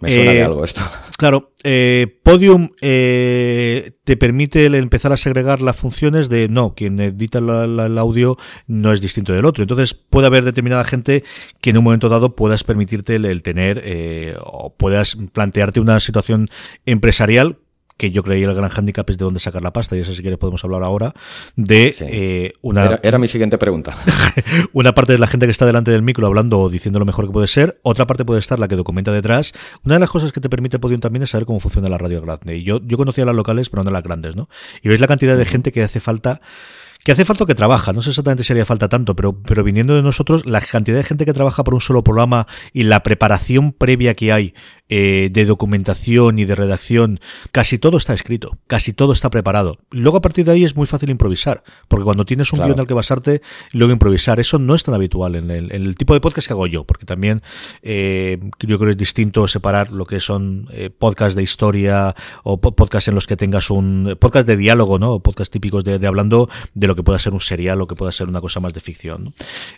Me suena de eh, algo esto. Claro, eh, Podium eh, te permite empezar a segregar las funciones de no, quien edita el audio no es distinto del otro. Entonces puede haber determinada gente que en un momento dado puedas permitirte el, tener o puedas plantearte una situación empresarial que yo creía el gran hándicap es de dónde sacar la pasta, y eso si quieres podemos hablar ahora, de eh, una... Era, mi siguiente pregunta. una parte de la gente que está delante del micro hablando o diciendo lo mejor que puede ser, otra parte puede estar la que documenta detrás. Una de las cosas que te permite Podium también es saber cómo funciona la radio grande. Y yo, yo conocía las locales, pero no las grandes, ¿no? Y veis la cantidad de gente que hace falta que hace falta que trabaja, no sé exactamente si haría falta tanto, pero, pero viniendo de nosotros, la cantidad de gente que trabaja por un solo programa y la preparación previa que hay eh, de documentación y de redacción, casi todo está escrito, casi todo está preparado. Luego a partir de ahí es muy fácil improvisar, porque cuando tienes un guion al que basarte, luego improvisar, eso no es tan habitual en el, tipo de podcast que hago yo, porque también eh, yo creo que es distinto separar lo que son eh, podcasts de historia o podcasts en los que tengas un podcast de diálogo, ¿no? O podcasts típicos de, hablando de lo que pueda ser un serial o que pueda ser una cosa más de ficción.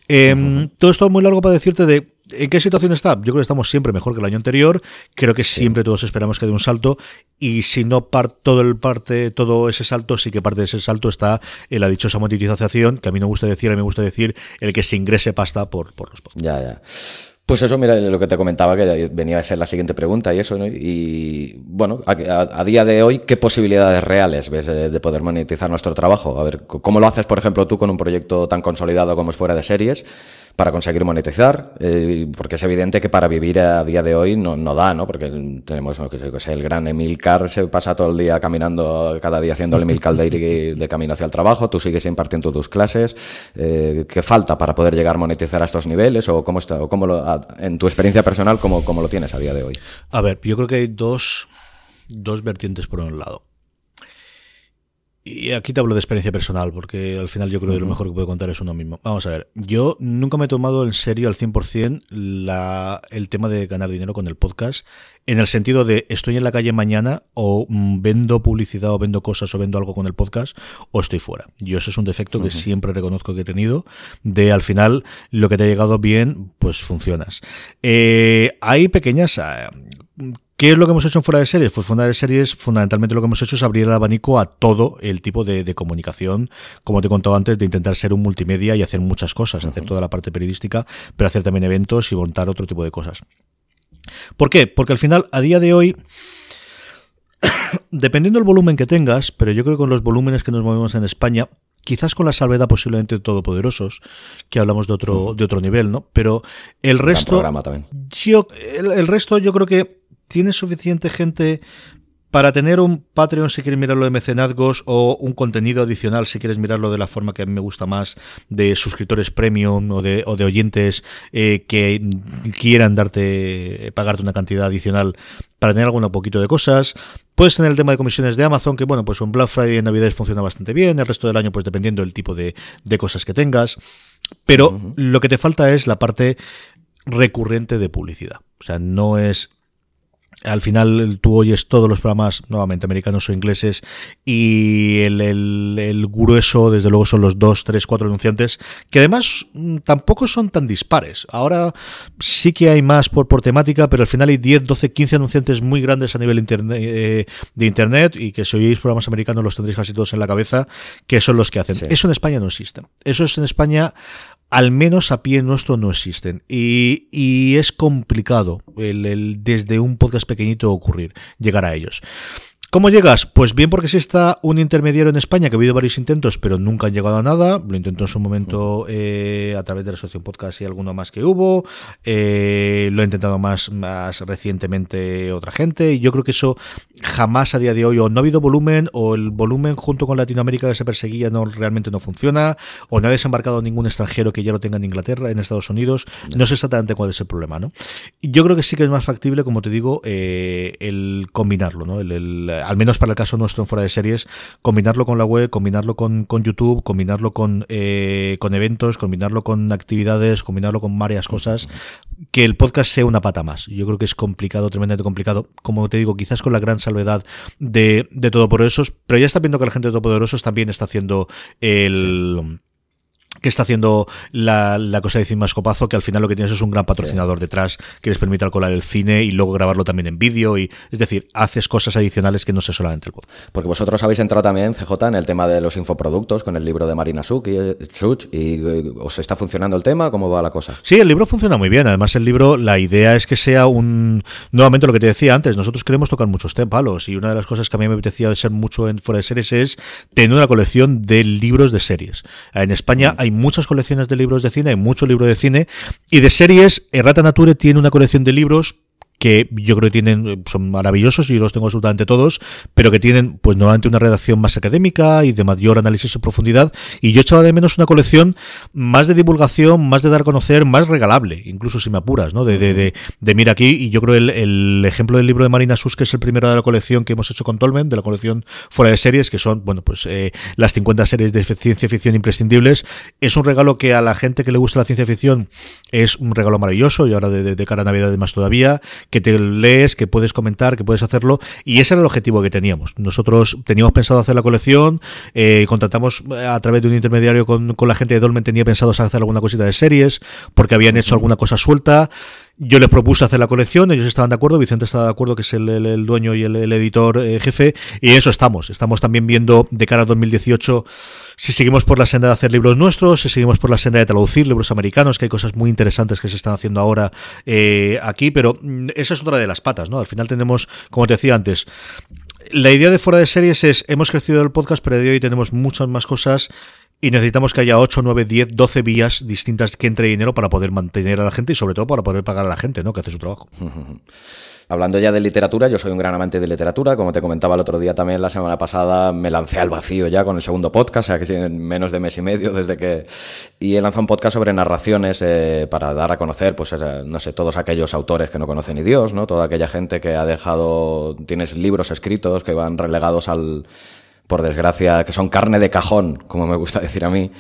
Em, todo esto es muy largo para decirte de ¿En qué situación está? Yo creo que estamos siempre mejor que el año anterior. Creo que siempre todos esperamos que dé un salto. Y si no todo el parte, todo ese salto, sí que parte de ese salto está en la dichosa monetización, que a mí no me gusta decir, a mí me gusta decir el que se ingrese pasta por, por los podcasts. Ya, ya. Pues eso, mira, lo que te comentaba, que venía a ser la siguiente pregunta y eso, ¿no? Y bueno, a, día de hoy, ¿qué posibilidades reales ves de, poder monetizar nuestro trabajo? A ver, ¿cómo lo haces, por ejemplo, tú con un proyecto tan consolidado como es fuera de series? Para conseguir monetizar, eh, porque es evidente que para vivir a día de hoy no, no da, ¿no? Porque tenemos, que sé, el gran Emilcar se pasa todo el día caminando, cada día haciendo el Emilcar Daily de camino hacia el trabajo, tú sigues impartiendo tus clases, eh, ¿qué falta para poder llegar a monetizar a estos niveles o cómo está, o cómo lo, en tu experiencia personal, cómo, cómo lo tienes a día de hoy? A ver, yo creo que hay dos, dos vertientes por un lado. Y aquí te hablo de experiencia personal, porque al final yo creo que lo mejor que puedo contar es uno mismo. Vamos a ver, yo nunca me he tomado en serio al 100% la, el tema de ganar dinero con el podcast, en el sentido de estoy en la calle mañana o mm, vendo publicidad o vendo cosas o vendo algo con el podcast o estoy fuera. Yo eso es un defecto que siempre reconozco que he tenido, de al final lo que te ha llegado bien, pues funcionas. Eh, hay pequeñas... Eh, ¿Qué es lo que hemos hecho en Fuera de Series? Pues Fuera de Series, fundamentalmente lo que hemos hecho es abrir el abanico a todo el tipo de, comunicación, como te he contado antes, de intentar ser un multimedia y hacer muchas cosas, hacer toda la parte periodística, pero hacer también eventos y montar otro tipo de cosas. ¿Por qué? Porque al final, a día de hoy, dependiendo del volumen que tengas, pero yo creo que con los volúmenes que nos movemos en España, quizás con la salvedad posiblemente de todopoderosos, que hablamos de otro, de otro nivel, ¿no? Pero el resto. Yo, el resto, yo creo que ¿Tienes suficiente gente para tener un Patreon si quieres mirarlo de mecenazgos o un contenido adicional si quieres mirarlo de la forma que a mí me gusta más de suscriptores premium o de, o de oyentes eh, que quieran darte pagarte una cantidad adicional para tener algún poquito de cosas Puedes tener el tema de comisiones de Amazon, que bueno, pues un Black Friday en Navidades funciona bastante bien, el resto del año, pues dependiendo del tipo de, de cosas que tengas. Pero lo que te falta es la parte recurrente de publicidad. O sea, no es al final tú oyes todos los programas, nuevamente americanos o ingleses, y el, el, grueso, desde luego, son los dos, tres, cuatro anunciantes, que además mm, tampoco son tan dispares. Ahora sí que hay más por, por temática, pero al final hay 10, 12, 15 anunciantes muy grandes a nivel eh, de Internet, y que si oís programas americanos los tendréis casi todos en la cabeza, que son los que hacen. Eso en España no existe. Eso es en España al menos a pie nuestro no existen. Y, y es complicado el, el, desde un podcast pequeñito ocurrir, llegar a ellos. ¿Cómo llegas? Pues bien porque si está un intermediario en España que ha habido varios intentos pero nunca han llegado a nada. Lo intentó en su momento eh, a través de la asociación podcast y alguno más que hubo. Eh, lo ha intentado más, más recientemente otra gente. Y yo creo que eso jamás a día de hoy o no ha habido volumen o el volumen junto con Latinoamérica que se perseguía no realmente no funciona o no ha desembarcado ningún extranjero que ya lo tenga en Inglaterra, en Estados Unidos. No sé exactamente cuál es el problema, ¿no? Yo creo que sí que es más factible, como te digo, eh, el combinarlo, ¿no? El, el al menos para el caso nuestro en fuera de series, combinarlo con la web, combinarlo con, con YouTube, combinarlo con, eh, con eventos, combinarlo con actividades, combinarlo con varias cosas, que el podcast sea una pata más. Yo creo que es complicado, tremendamente complicado. Como te digo, quizás con la gran salvedad de, de Todopoderosos, pero ya está viendo que la gente de Todopoderosos también está haciendo el que está haciendo la, la cosa de Cimascopazo, que al final lo que tienes es un gran patrocinador detrás que les permite colar el cine y luego grabarlo también en vídeo. y Es decir, haces cosas adicionales que no sé solamente el podcast. Porque vosotros habéis entrado también, CJ, en el tema de los infoproductos con el libro de Marina Such y, y eh, ¿os está funcionando el tema? ¿Cómo va la cosa? Sí, el libro funciona muy bien. Además, el libro, la idea es que sea un... Nuevamente lo que te decía antes, nosotros queremos tocar muchos palos y una de las cosas que a mí me apetecía ser mucho en fuera de series es tener una colección de libros de series. En España hay muchas colecciones de libros de cine, hay mucho libro de cine y de series. Errata Nature tiene una colección de libros que yo creo que tienen, son maravillosos y los tengo absolutamente todos, pero que tienen pues normalmente una redacción más académica y de mayor análisis y profundidad. Y yo echaba de menos una colección más de divulgación, más de dar a conocer, más regalable, incluso si me apuras, ¿no? De, de, de, de mira aquí, y yo creo el, el ejemplo del libro de Marina Sus, que es el primero de la colección que hemos hecho con Tolmen, de la colección fuera de series, que son, bueno, pues eh, las 50 series de ciencia ficción imprescindibles, es un regalo que a la gente que le gusta la ciencia ficción es un regalo maravilloso, y ahora de, de cara a Navidad más todavía, que te lees, que puedes comentar, que puedes hacerlo, y ese era el objetivo que teníamos. Nosotros teníamos pensado hacer la colección, eh, contratamos eh, a través de un intermediario con, con la gente de Dolmen, tenía pensado hacer alguna cosita de series, porque habían hecho alguna cosa suelta. Yo les propuse hacer la colección, ellos estaban de acuerdo, Vicente estaba de acuerdo, que es el, el, dueño y el, el editor eh, jefe, y eso estamos. Estamos también viendo de cara a 2018 si seguimos por la senda de hacer libros nuestros, si seguimos por la senda de traducir libros americanos, que hay cosas muy interesantes que se están haciendo ahora eh, aquí, pero mm, esa es otra de las patas, ¿no? Al final tenemos, como te decía antes, la idea de fuera de series es, hemos crecido el podcast, pero de hoy tenemos muchas más cosas y necesitamos que haya 8, 9, 10, 12 vías distintas que entre dinero para poder mantener a la gente y sobre todo para poder pagar a la gente, ¿no? Que hace su trabajo. Hablando ya de literatura, yo soy un gran amante de literatura, como te comentaba el otro día también, la semana pasada me lancé al vacío ya con el segundo podcast, o sea que tiene menos de mes y medio desde que... Y he lanzado un podcast sobre narraciones eh, para dar a conocer, pues, eh, no sé, todos aquellos autores que no conocen ni Dios, ¿no? Toda aquella gente que ha dejado, tienes libros escritos que van relegados al, por desgracia, que son carne de cajón, como me gusta decir a mí,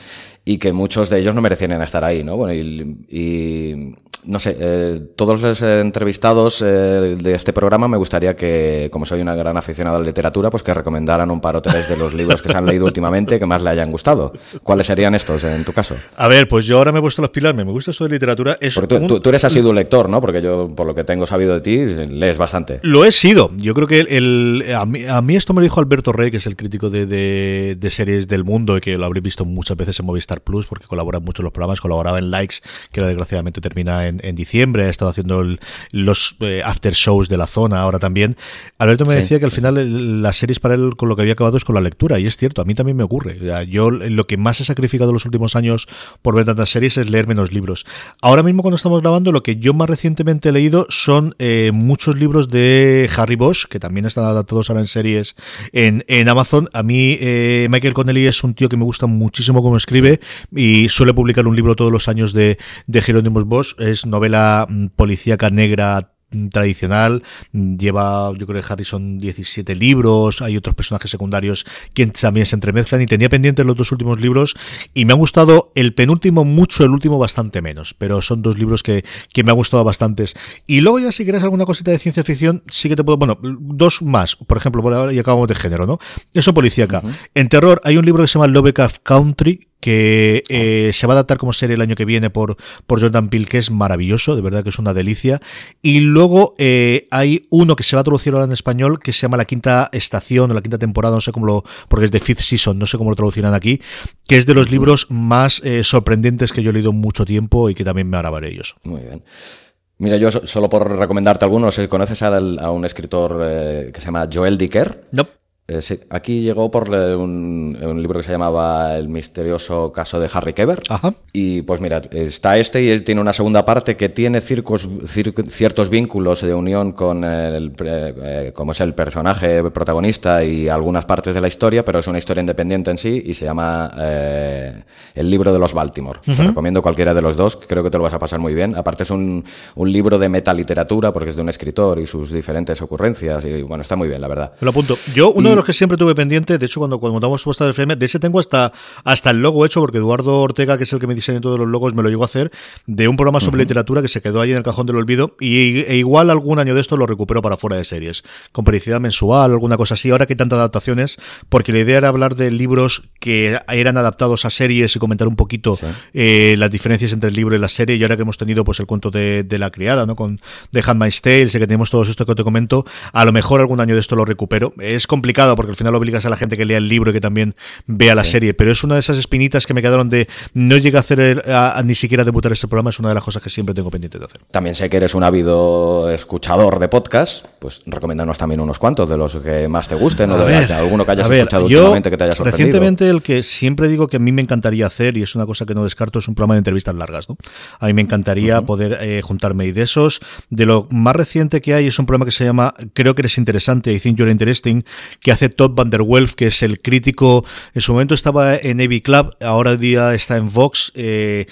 y que muchos de ellos no merecían estar ahí, ¿no? Bueno, y, y no sé, eh, todos los entrevistados eh, de este programa me gustaría que, como soy una gran aficionada a la literatura, pues que recomendaran un par o tres de los libros que se han leído últimamente que más le hayan gustado. ¿Cuáles serían estos en tu caso? A ver, pues yo ahora me he puesto los pilares, me gusta esto de literatura. Es Porque tú, un... tú, tú eres asiduo lector, ¿no? Porque yo, por lo que tengo sabido de ti, lees bastante. Lo he sido. Yo creo que el, a, mí, a, mí, esto me lo dijo Alberto Rey, que es el crítico de, de, de series del mundo y que lo habréis visto muchas veces en Movistar Plus porque colabora mucho en los programas, colaboraba en Likes, que ahora desgraciadamente termina en, en diciembre estado haciendo el, los eh, after shows de la zona ahora también. Alberto me sí. decía que al final las series para él con lo que había acabado es con la lectura, y es cierto, a mí también me ocurre. Yo lo que más he sacrificado los últimos años por ver tantas series es leer menos libros. Ahora mismo cuando estamos grabando, lo que yo más recientemente he leído son eh, muchos libros de Harry Bosch, que también están adaptados ahora en series en, en Amazon. A mí eh, Michael Connelly es un tío que me gusta muchísimo como escribe y suele publicar un libro todos los años de, de Jerónimos Bosch. Es novela policíaca negra tradicional. Lleva, yo creo que Harrison 17 libros, hay otros personajes secundarios que también se entremezclan y tenía pendientes los dos últimos libros y me ha gustado el penúltimo mucho, el último bastante menos, pero son dos libros que, que me han gustado bastantes. Y luego ya si quieres alguna cosita de ciencia ficción, sí que te puedo, bueno, dos más, por ejemplo, por ahora y acabamos de género, ¿no? Eso policíaca. En terror hay un libro que se llama Lovecraft Country, que eh, se va a adaptar como serie el año que viene por, por Jordan Peele, que es maravilloso, de verdad que es una delicia. Y luego eh, hay uno que se va a traducir ahora en español, que se llama La Quinta Estación o La Quinta Temporada, no sé cómo lo, porque es de Fifth Season, no sé cómo lo traducirán aquí, que es de los libros más eh, sorprendentes que yo he leído mucho tiempo y que también me alabaré ellos. Muy bien. Mira, yo solo por recomendarte algunos, ¿conoces a, un escritor que se llama Joel Dicker? No. Eh, aquí llegó por un, libro que se llamaba El misterioso caso de Harry Keber. Y pues mira, está este y él tiene una segunda parte que tiene circos, ciertos vínculos de unión con el, eh, como es el personaje protagonista y algunas partes de la historia, pero es una historia independiente en sí y se llama eh, El libro de los Baltimore. Te recomiendo cualquiera de los dos, creo que te lo vas a pasar muy bien. Aparte es un, un libro de metaliteratura porque es de un escritor y sus diferentes ocurrencias y bueno, está muy bien, la verdad. lo apunto. Yo, uno de los que siempre tuve pendiente, de hecho, cuando, cuando montamos Posta del FM, de ese tengo hasta, hasta el logo hecho, porque Eduardo Ortega, que es el que me diseña todos los logos, me lo llegó a hacer, de un programa sobre literatura que se quedó ahí en el cajón del olvido, y e igual algún año de esto lo recupero para fuera de series, con periodicidad mensual, alguna cosa así. Ahora que hay tantas adaptaciones, porque la idea era hablar de libros que eran adaptados a series y comentar un poquito eh, las diferencias entre el libro y la serie, y ahora que hemos tenido pues el cuento de, la criada, ¿no? Con The Handmaid's Tale, sé que tenemos todo esto que te comento, a lo mejor algún año de esto lo recupero. Es complicado porque al final obligas a la gente que lea el libro y que también vea la serie, pero es una de esas espinitas que me quedaron de no llegué a hacer ni siquiera debutar este programa, es una de las cosas que siempre tengo pendiente de hacer. También sé que eres un ávido escuchador de podcast, pues recomiéndanos también unos cuantos de los que más te gusten o de alguno que hayas escuchado últimamente que te haya sorprendido. Recientemente el que siempre digo que a mí me encantaría hacer y es una cosa que no descarto es un programa de entrevistas largas, ¿no? A mí me encantaría poder eh, juntarme y de esos, de lo más reciente que hay es un programa que se llama Creo que eres interesante, I think you're interesting, que hace Todd Van der Welf, que es el crítico, en su momento estaba en Navy Club, ahora día está en Vox, eh,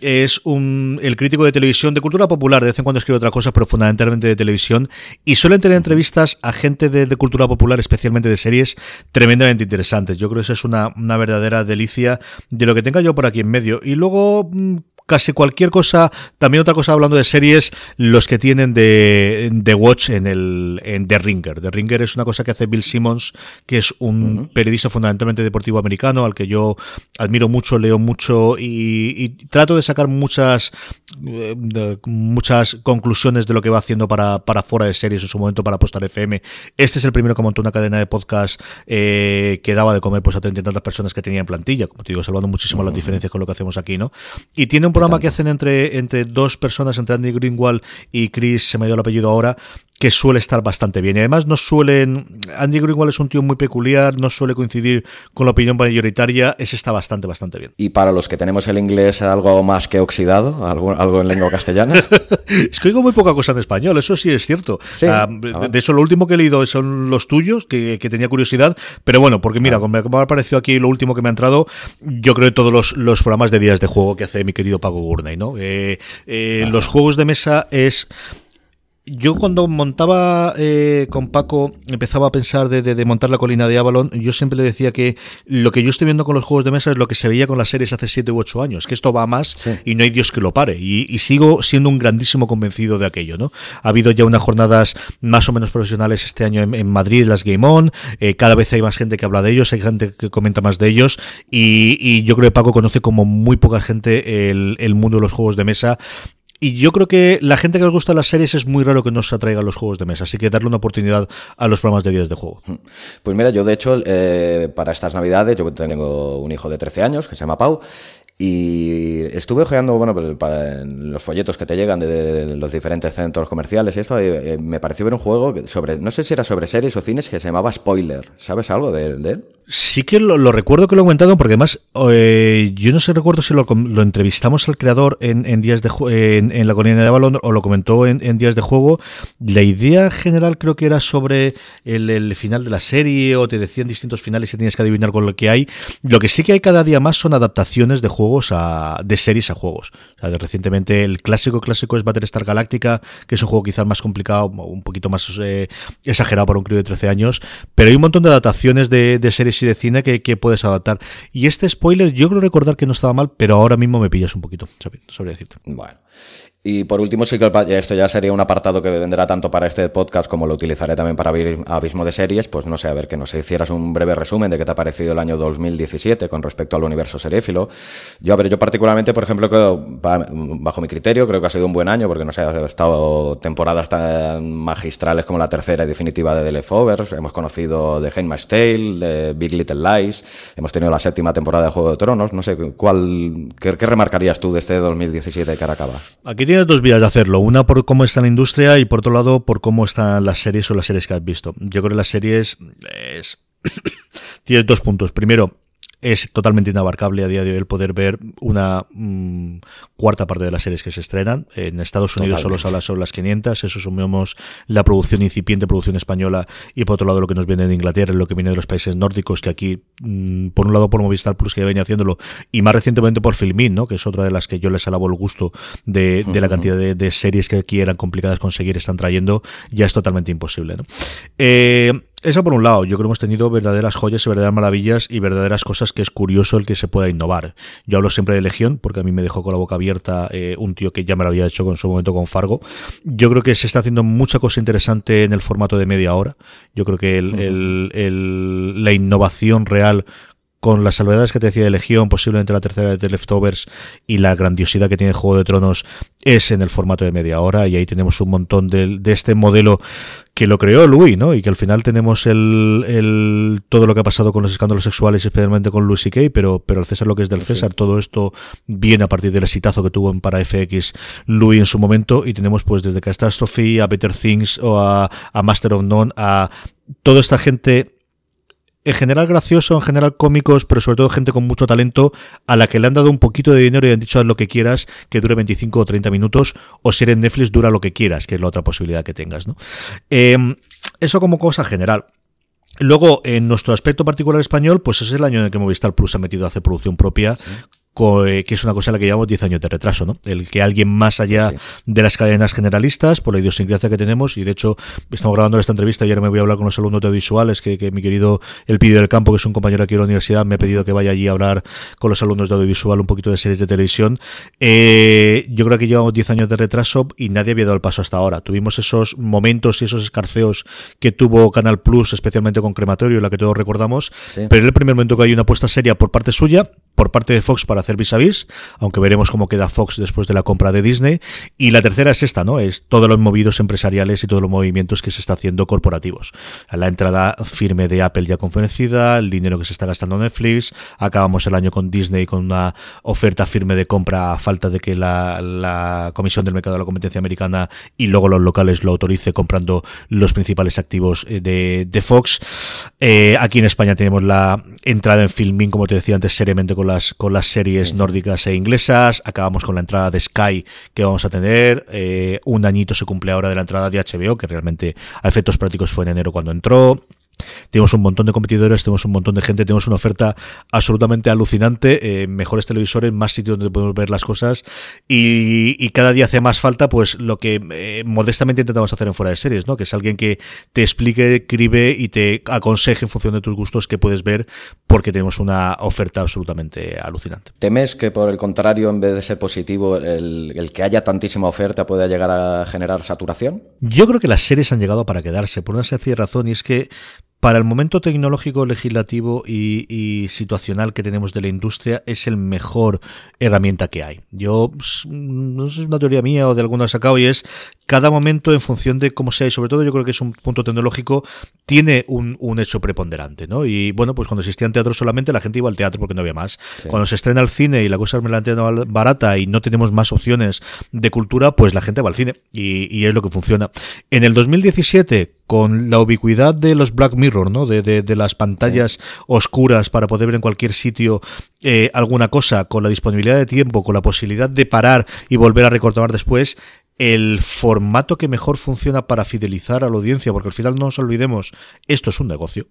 es un, el crítico de televisión, de cultura popular, de vez en cuando escribe otra cosa, pero fundamentalmente de televisión, y suelen tener entrevistas a gente de, de, cultura popular, especialmente de series, tremendamente interesantes. Yo creo que eso es una, una verdadera delicia de lo que tenga yo por aquí en medio. Y luego mm, casi cualquier cosa, también otra cosa hablando de series, los que tienen de, de Watch en el en The Ringer. The Ringer es una cosa que hace Bill Simmons, que es un periodista fundamentalmente deportivo americano, al que yo admiro mucho, leo mucho y, trato de sacar muchas eh, muchas conclusiones de lo que va haciendo para, para fuera de series en su momento para Postar FM. Este es el primero que montó una cadena de podcast eh, que daba de comer pues a tantas personas que tenía en plantilla, como te digo, salvando muchísimo las diferencias con lo que hacemos aquí, ¿no? Y tiene un programa que hacen entre, entre dos personas, entre Andy Greenwald y Chris, se me dio el apellido ahora, que suele estar bastante bien. Y además no suelen. Andy Greenwald es un tío muy peculiar, no suele coincidir con la opinión mayoritaria. Ese está bastante, bastante bien. Y para los que tenemos el inglés algo más que oxidado, algo, algo en lengua castellana. es que oigo muy poca cosa en español, eso sí es cierto. Ah, de hecho, lo último que he leído son los tuyos, que, tenía curiosidad. Pero bueno, porque mira, como me ha aparecido aquí lo último que me ha entrado, yo creo que todos los, los programas de días de juego que hace mi querido Pago Gurney, ¿no? Eh, eh, los juegos de mesa es yo cuando montaba eh, con Paco, empezaba a pensar de, de, montar la colina de Avalon, yo siempre le decía que lo que yo estoy viendo con los juegos de mesa es lo que se veía con las series hace 7 u 8 años, que esto va más y no hay Dios que lo pare. Y, sigo siendo un grandísimo convencido de aquello, ¿no? Ha habido ya unas jornadas más o menos profesionales este año en, Madrid, las Game On, eh, cada vez hay más gente que habla de ellos, hay gente que comenta más de ellos, y, y yo creo que Paco conoce como muy poca gente el, el mundo de los juegos de mesa y yo creo que la gente que os gusta las series es muy raro que no se atraiga a los juegos de mesa, así que darle una oportunidad a los programas de días de juego. Mm. Pues mira, yo de hecho, eh, para estas navidades, yo tengo un hijo de 13 años que se llama Pau, y estuve ojeando, bueno, para los folletos que te llegan de, los diferentes centros comerciales y esto, eh, eh, me pareció ver un juego sobre, no sé si era sobre series o cines, que se llamaba Spoiler. ¿Sabes algo de, él? Sí que lo, recuerdo que lo he comentado, porque además, eh, yo no sé, recuerdo si lo, entrevistamos al creador en, días de en, en, la colina de Avalon o lo comentó en, días de juego. La idea general creo que era sobre el, el, final de la serie o te decían distintos finales y tenías que adivinar con lo que hay. Lo que sí que hay cada día más son adaptaciones de juegos juegos a, de series a juegos. O sea, de recientemente el clásico clásico es Battlestar Galactica, que es un juego quizás más complicado, un poquito más eh, exagerado para un crío de 13 años, pero hay un montón de adaptaciones de, series y de cine que, que, puedes adaptar. Y este spoiler, yo creo recordar que no estaba mal, pero ahora mismo me pillas un poquito, sobre decirte. Bueno. Y por último, sí que esto ya sería un apartado que vendrá tanto para este podcast como lo utilizaré también para Abismo de Series. Pues no sé, a ver, que nos hicieras un breve resumen de qué te ha parecido el año 2017 con respecto al universo seréfilo. Yo, a ver, yo particularmente, por ejemplo, bajo mi criterio, creo que ha sido un buen año porque no sé, ha estado temporadas tan magistrales como la tercera y definitiva de The Leftovers. Hemos conocido The Handmaid's Tale, de Big Little Lies. Hemos tenido la séptima temporada de Juego de Tronos. No sé, ¿cuál, qué, remarcarías tú de este 2017 que ahora acaba? Aquí tienes dos vías de hacerlo. Una por cómo está la industria y por otro lado por cómo están las series o las series que has visto. Yo creo que las series es... tienes dos puntos. Primero, es totalmente inabarcable a día de hoy el poder ver una mm, cuarta parte de las series que se estrenan. En Estados Unidos solo se habla sobre las 500, eso sumemos la producción incipiente, producción española, y por otro lado lo que nos viene de Inglaterra, lo que viene de los países nórdicos, que aquí, mm, por un lado por Movistar Plus, que ya venía haciéndolo, y más recientemente por Filmin, ¿no? que es otra de las que yo les alabo el gusto de, la cantidad de, series que aquí eran complicadas conseguir, están trayendo, ya es totalmente imposible. ¿no? Eh, eso por un lado, yo creo que hemos tenido verdaderas joyas y verdaderas maravillas y verdaderas cosas que es curioso el que se pueda innovar. Yo hablo siempre de Legión, porque a mí me dejó con la boca abierta eh, un tío que ya me lo había hecho con su momento con Fargo. Yo creo que se está haciendo mucha cosa interesante en el formato de media hora. Yo creo que el, la innovación real con las salvedades que te decía de Legión, posiblemente la tercera de Leftovers y la grandiosidad que tiene Juego de Tronos es en el formato de media hora y ahí tenemos un montón de, de este modelo que lo creó Louis, ¿no? Y que al final tenemos el, el, todo lo que ha pasado con los escándalos sexuales, especialmente con Louis C.K., pero, pero el César lo que es del César, todo esto viene a partir del exitazo que tuvo en para FX Louis en su momento y tenemos pues desde Catastrophe a Better Things o a, a Master of None a toda esta gente en general gracioso, en general cómicos, pero sobre todo gente con mucho talento, a la que le han dado un poquito de dinero y han dicho haz lo que quieras, que dure 25 o 30 minutos, o si eres Netflix dura lo que quieras, que es la otra posibilidad que tengas, ¿no? Em, eso como cosa general. Luego, en nuestro aspecto particular español, pues es el año en el que Movistar Plus ha metido a hacer producción propia, que es una cosa en la que llevamos 10 años de retraso, ¿no? El que alguien más allá de las cadenas generalistas, por la idiosincrasia que tenemos, y de hecho estamos grabando esta entrevista y ahora me voy a hablar con los alumnos audiovisuales, que, que mi querido El Pidio del Campo, que es un compañero aquí de la universidad, me ha pedido que vaya allí a hablar con los alumnos de audiovisual un poquito de series de televisión. Eh, yo creo que llevamos 10 años de retraso y nadie había dado el paso hasta ahora. Tuvimos esos momentos y esos escarceos que tuvo Canal Plus, especialmente con Crematorio, la que todos recordamos, pero el primer momento que hay una apuesta seria por parte suya, por parte de Fox para hacer vis a vis, aunque veremos cómo queda Fox después de la compra de Disney. Y la tercera es esta, ¿no? Es todos los movidos empresariales y todos los movimientos que se está haciendo corporativos. La entrada firme de Apple ya convencida, el dinero que se está gastando Netflix, acabamos el año con Disney con una oferta firme de compra a falta de que la, Comisión del Mercado de la Competencia Americana y luego los locales lo autorice comprando los principales activos eh, de, Fox. Eh, aquí en España tenemos la entrada en Filming, como te decía antes, seriamente con las, con las series nórdicas e inglesas. Acabamos con la entrada de Sky que vamos a tener. Eh, un añito se cumple ahora de la entrada de HBO, que realmente a efectos prácticos fue en enero cuando entró. Tenemos un montón de competidores, tenemos un montón de gente, tenemos una oferta absolutamente alucinante, eh, mejores televisores, más sitios donde podemos ver las cosas y, cada día hace más falta pues lo que eh, modestamente intentamos hacer en fuera de series, ¿no? Que es alguien que te explique, escribe y te aconseje en función de tus gustos que puedes ver porque tenemos una oferta absolutamente alucinante. ¿Temes que por el contrario, en vez de ser positivo, el, el que haya tantísima oferta pueda llegar a generar saturación? Yo creo que las series han llegado para quedarse por una sencilla razón y es que para el momento tecnológico, legislativo y, situacional que tenemos de la industria, es el mejor herramienta que hay. Yo, no sé si es una teoría mía o de alguna sacado, y es cada momento en función de cómo sea, y sobre todo yo creo que es un punto tecnológico, tiene un, hecho preponderante, ¿no? Y bueno, pues cuando existían teatros solamente, la gente iba al teatro porque no había más. Cuando se estrena el cine y la cosa es relativamente barata y no tenemos más opciones de cultura, pues la gente va al cine, y, y es lo que funciona. En el 2017, con la ubicuidad de los Black Mirror, ¿no? De, de, las pantallas oscuras para poder ver en cualquier sitio eh, alguna cosa, con la disponibilidad de tiempo, con la posibilidad de parar y volver a recortar después, el formato que mejor funciona para fidelizar a la audiencia, porque al final no nos olvidemos, esto es un negocio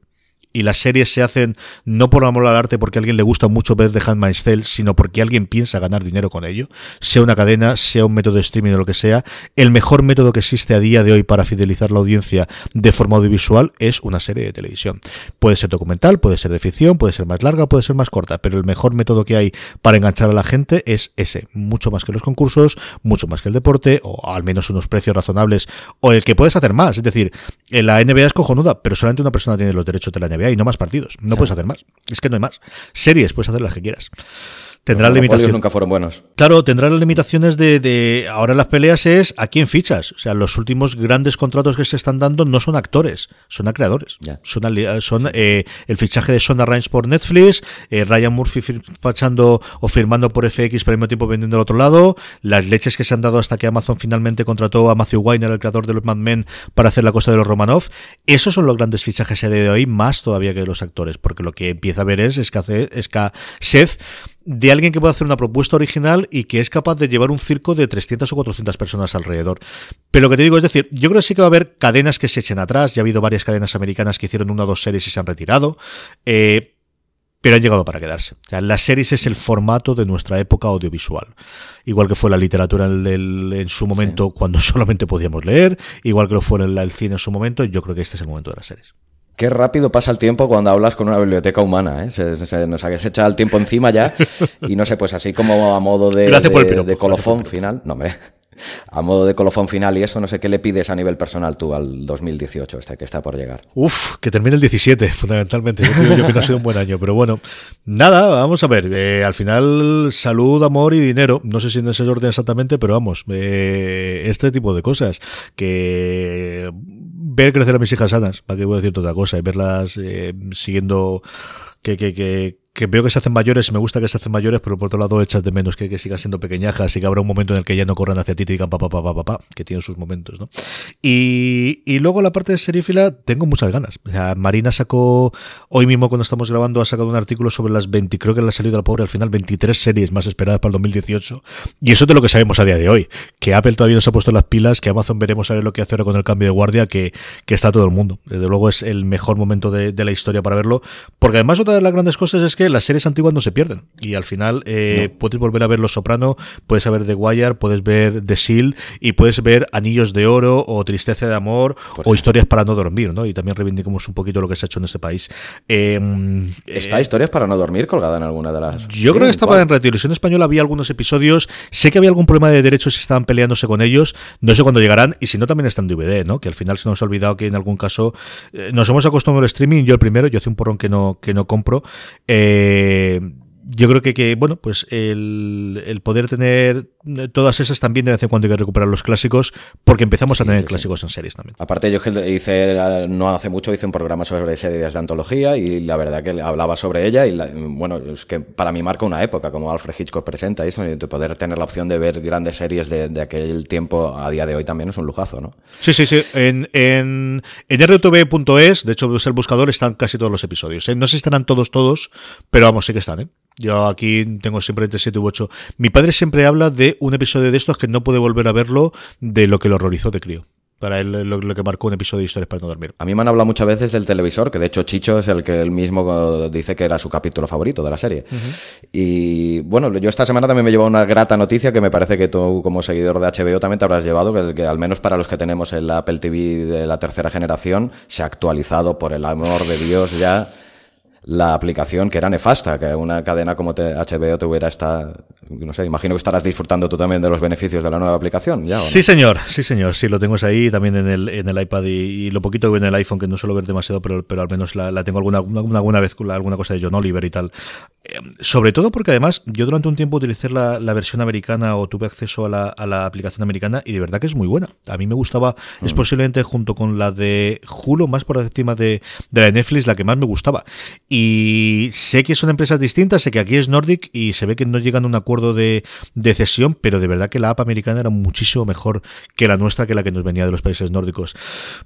y las series se hacen no por amor al arte porque a alguien le gusta mucho ver The Handmaid's Tale, sino porque alguien piensa ganar dinero con ello, sea una cadena, sea un método de streaming o lo que sea, el mejor método que existe a día de hoy para fidelizar la audiencia de forma audiovisual es una serie de televisión. Puede ser documental, puede ser de ficción, puede ser más larga, puede ser más corta, pero el mejor método que hay para enganchar a la gente es ese, mucho más que los concursos, mucho más que el deporte, o al menos unos precios razonables, o el que puedes hacer más, es decir, en la NBA es cojonuda, pero solamente una persona tiene los derechos de la NBA y no más partidos, no puedes hacer más, es que no hay más. Series puedes hacer las que quieras. Tendrá limitaciones. nunca fueron buenos. Claro, tendrá las limitaciones de, de, Ahora las peleas es a quién fichas. O sea, los últimos grandes contratos que se están dando no son actores, son a creadores. Son, son eh, el fichaje de Sonda Rhimes por Netflix, eh, Ryan Murphy fichando o firmando por FX, pero al mismo tiempo vendiendo al otro lado, las leches que se han dado hasta que Amazon finalmente contrató a Matthew Weiner, el creador de los Mad Men, para hacer la cosa de los Romanov. Esos son los grandes fichajes a día de hoy, más todavía que los actores, porque lo que empieza a ver es, es que de alguien que puede hacer una propuesta original y que es capaz de llevar un circo de 300 o 400 personas alrededor. Pero lo que te digo es decir, yo creo que sí que va a haber cadenas que se echen atrás, ya ha habido varias cadenas americanas que hicieron una o dos series y se han retirado, eh, pero han llegado para quedarse. O sea, las series es el formato de nuestra época audiovisual. Igual que fue la literatura en, en su momento cuando solamente podíamos leer, igual que lo fue el, el cine en su momento, yo creo que este es el momento de las series. Qué rápido pasa el tiempo cuando hablas con una biblioteca humana, ¿eh? Se, nos ha echado el tiempo encima ya y no sé, pues así como a modo de, de, colofón final, no hombre, a modo de colofón final y eso, no sé qué le pides a nivel personal tú al 2018, este que está por llegar. Uf, que termine el 17, fundamentalmente. Yo creo, que no ha sido un buen año, pero bueno, nada, vamos a ver. Eh, al final, salud, amor y dinero. No sé si en ese orden exactamente, pero vamos, eh, este tipo de cosas que ver crecer a mis hijas sanas, para que voy a decir otra cosa, y verlas eh, siguiendo que, que, que, que veo que se hacen mayores y me gusta que se hacen mayores, pero por otro lado echas de menos que, que sigan siendo pequeñajas y que habrá un momento en el que ya no corran hacia ti y digan papá, papá, papá, que tienen sus momentos, ¿no? Y, y luego la parte de serífila, tengo muchas ganas. O sea, Marina sacó, hoy mismo cuando estamos grabando, ha sacado un artículo sobre las 20, creo que le ha salido al pobre al final, 23 series más esperadas para el 2018. Y eso es de lo que sabemos a día de hoy. Que Apple todavía no se ha puesto las pilas, que Amazon veremos a ver lo que hace ahora con el cambio de guardia, que, que está todo el mundo. Desde luego es el mejor momento de, de la historia para verlo. Porque además otra de las grandes cosas es que las series antiguas no se pierden. Y al final eh, puedes volver a ver Los Soprano, puedes ver The Wire, puedes ver The Seal y puedes ver Anillos de Oro o Tristeza de Amor o Historias para no dormir, ¿no? Y también reivindicamos un poquito lo que se ha hecho en este país. Em, ¿Está Historias para no dormir colgada en alguna de las...? Yo creo que estaba en Televisión Española, había algunos episodios, sé que había algún problema de derechos y estaban peleándose con ellos, no sé cuándo llegarán, y si no también está en DVD, ¿no? Que al final se nos ha olvidado que en algún caso eh, nos hemos acostumbrado al streaming, yo el primero, yo hace un porrón que no, que no compro, eh, eh, yo creo que, que bueno, pues el, el, poder tener todas esas también de vez en cuando hay que recuperar los clásicos, porque empezamos a tener clásicos en series también. Aparte, yo hice, no hace mucho, hice un programa sobre series de antología y la verdad que hablaba sobre ella y bueno, es que para mí marca una época, como Alfred Hitchcock presenta eso, y de poder tener la opción de ver grandes series de, de, aquel tiempo a día de hoy también es un lujazo, ¿no? Sí, sí, sí. En, en, en rtv.es, de hecho, es el buscador, están casi todos los episodios. ¿eh? No sé si estarán todos, todos, pero vamos, sí que están, ¿eh? Yo aquí tengo siempre entre 7 u 8. Mi padre siempre habla de un episodio de estos que no puede volver a verlo de lo que lo horrorizó de crío. Para él, lo, lo, que marcó un episodio de Historias para no dormir. A mí me han hablado muchas veces del televisor, que de hecho Chicho es el que él mismo dice que era su capítulo favorito de la serie. Uh -huh. Y bueno, yo esta semana también me llevo una grata noticia que me parece que tú, como seguidor de HBO, también te habrás llevado, que, que al menos para los que tenemos el Apple TV de la tercera generación, se ha actualizado por el amor de Dios ya la aplicación que era nefasta, que una cadena como HBO tuviera esta, no sé, imagino que estarás disfrutando tú también de los beneficios de la nueva aplicación, ¿ya? Sí, no? señor, sí, señor, sí, lo tengo ahí también en el, en el iPad y, lo poquito que en el iPhone, que no suelo ver demasiado, pero, pero al menos la, la tengo alguna, alguna, alguna vez, alguna cosa de John Oliver y tal. Eh, sobre todo porque además yo durante un tiempo utilicé la, la versión americana o tuve acceso a la, a la, aplicación americana y de verdad que es muy buena. A mí me gustaba, mm. es posiblemente junto con la de Hulu, más por encima de, de la de Netflix, la que más me gustaba. Y sé que son empresas distintas, sé que aquí es Nordic y se ve que no llegan a un acuerdo de, de cesión, pero de verdad que la app americana era muchísimo mejor que la nuestra, que la que nos venía de los países nórdicos.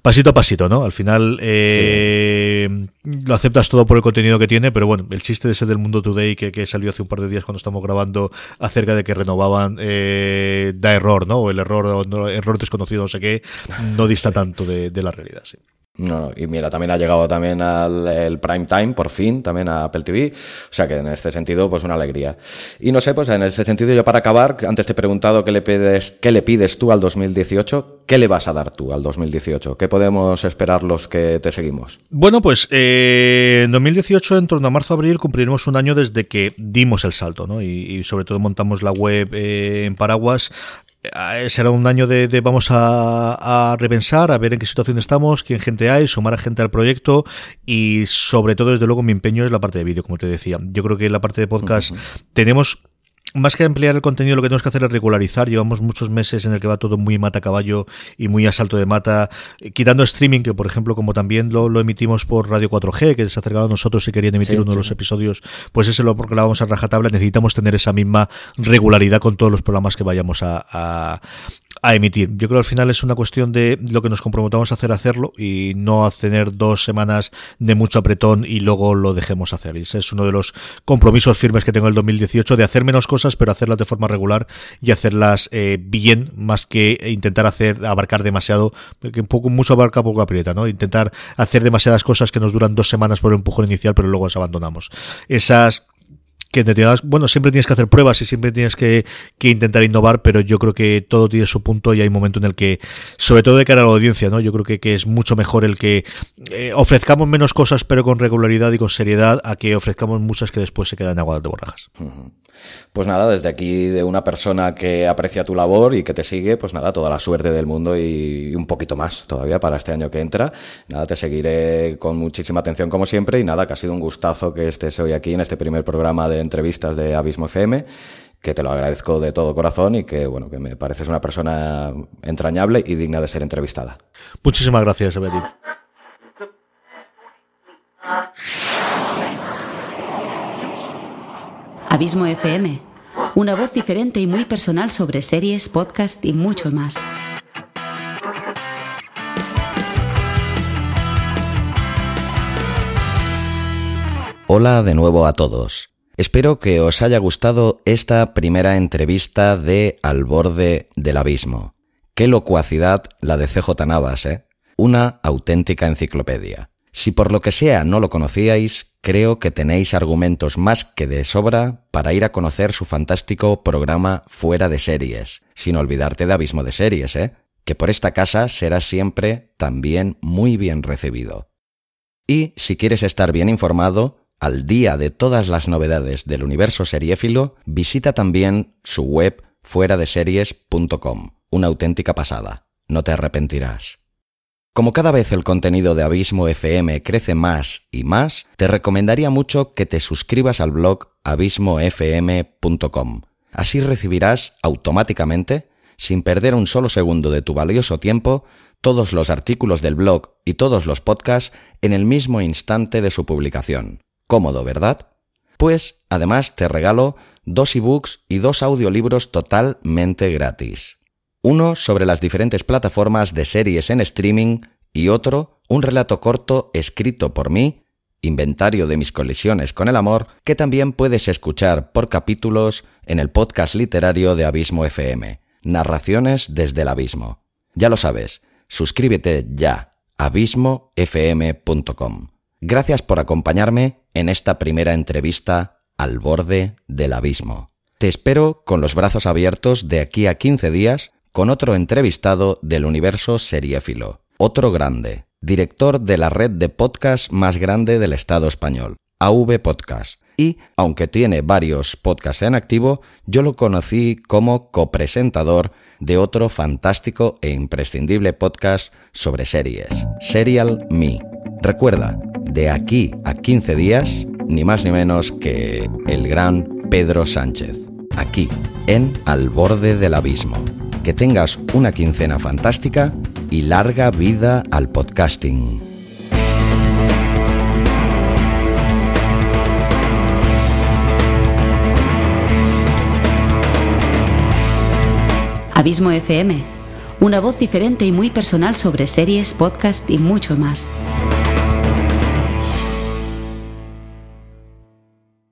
Pasito a pasito, ¿no? Al final eh, sí. lo aceptas todo por el contenido que tiene, pero bueno, el chiste de ese del mundo today que, salió hace un par de días cuando estamos grabando acerca de que renovaban eh, da error, ¿no? O el error, no, error desconocido, no sé qué, no dista tanto de, de la realidad, sí. No, y mira, también ha llegado también al el prime time, por fin, también a Apple TV. O sea que en este sentido, pues una alegría. Y no sé, pues en ese sentido, yo para acabar, antes te he preguntado qué le pides, qué le pides tú al 2018, ¿qué le vas a dar tú al 2018? ¿Qué podemos esperar los que te seguimos? Bueno, pues eh, en 2018, en torno a marzo-abril, cumpliremos un año desde que dimos el salto, ¿no? Y, sobre todo montamos la web eh, en Paraguas será un año de, vamos a, repensar, a ver en qué situación estamos, quién gente hay, sumar a gente al proyecto y sobre todo, desde luego, mi empeño es la parte de vídeo, como te decía. Yo creo que en la parte de podcast tenemos más que ampliar el contenido, lo que tenemos que hacer es regularizar. Llevamos muchos meses en el que va todo muy mata caballo y muy a salto de mata, eh, quitando streaming, que por ejemplo, como también lo, emitimos por Radio 4G, que se ha acercado a nosotros y querían emitir uno de los episodios, pues ese lo vamos a rajatabla. Necesitamos tener esa misma regularidad con todos los programas que vayamos a, a emitir. Yo creo que al final es una cuestión de lo que nos comprometamos a hacer, hacerlo y no a tener dos semanas de mucho apretón y luego lo dejemos hacer. Y ese es uno de los compromisos firmes que tengo en el 2018 de hacer menos cosas, pero hacerlas de forma regular y hacerlas eh, bien, más que intentar hacer, abarcar demasiado, porque un poco, mucho abarca, poco aprieta, ¿no? Intentar hacer demasiadas cosas que nos duran dos semanas por el empujón inicial, pero luego las abandonamos. Esas que te bueno, siempre tienes que hacer pruebas y siempre tienes que, intentar innovar, pero yo creo que todo tiene su punto y hay un momento en el que, sobre todo de cara a la audiencia, ¿no? Yo creo que, que es mucho mejor el que eh, ofrezcamos menos cosas pero con regularidad y con seriedad a que ofrezcamos muchas que después se quedan en agua de borrajas. Pues nada, desde aquí de una persona que aprecia tu labor y que te sigue, pues nada, toda la suerte del mundo y un poquito más todavía para este año que entra. Nada, te seguiré con muchísima atención como siempre y nada, que ha sido un gustazo que estés hoy aquí en este primer programa de entrevistas de Abismo FM que te lo agradezco de todo corazón y que bueno que me pareces una persona entrañable y digna de ser entrevistada. Muchísimas gracias, Evelyn. Abismo FM, una voz diferente y muy personal sobre series, podcast y mucho más. Hola de nuevo a todos. Espero que os haya gustado esta primera entrevista de Al borde del abismo. Qué locuacidad la de CJ Navas, ¿eh? Una auténtica enciclopedia. Si por lo que sea no lo conocíais, creo que tenéis argumentos más que de sobra para ir a conocer su fantástico programa Fuera de Series, sin olvidarte de Abismo de Series, ¿eh? que por esta casa será siempre también muy bien recibido. Y si quieres estar bien informado, al día de todas las novedades del universo seriéfilo, visita también su web fuera de series.com, una auténtica pasada. No te arrepentirás. Como cada vez el contenido de Abismo FM crece más y más, te recomendaría mucho que te suscribas al blog abismofm.com. Así recibirás automáticamente, sin perder un solo segundo de tu valioso tiempo, todos los artículos del blog y todos los podcasts en el mismo instante de su publicación. Cómodo, ¿verdad? Pues, además, te regalo dos ebooks y dos audiolibros totalmente gratis uno sobre las diferentes plataformas de series en streaming y otro, un relato corto escrito por mí, inventario de mis colisiones con el amor, que también puedes escuchar por capítulos en el podcast literario de Abismo FM, Narraciones desde el Abismo. Ya lo sabes, suscríbete ya, abismofm.com. Gracias por acompañarme en esta primera entrevista al borde del abismo. Te espero con los brazos abiertos de aquí a 15 días con otro entrevistado del universo seriéfilo, otro grande, director de la red de podcast más grande del Estado español, AV Podcast. Y, aunque tiene varios podcasts en activo, yo lo conocí como copresentador de otro fantástico e imprescindible podcast sobre series, Serial Me. Recuerda, de aquí a 15 días, ni más ni menos que el gran Pedro Sánchez, aquí, en Al borde del abismo que tengas una quincena fantástica y larga vida al podcasting. Abismo FM, una voz diferente y muy personal sobre series, podcast y mucho más.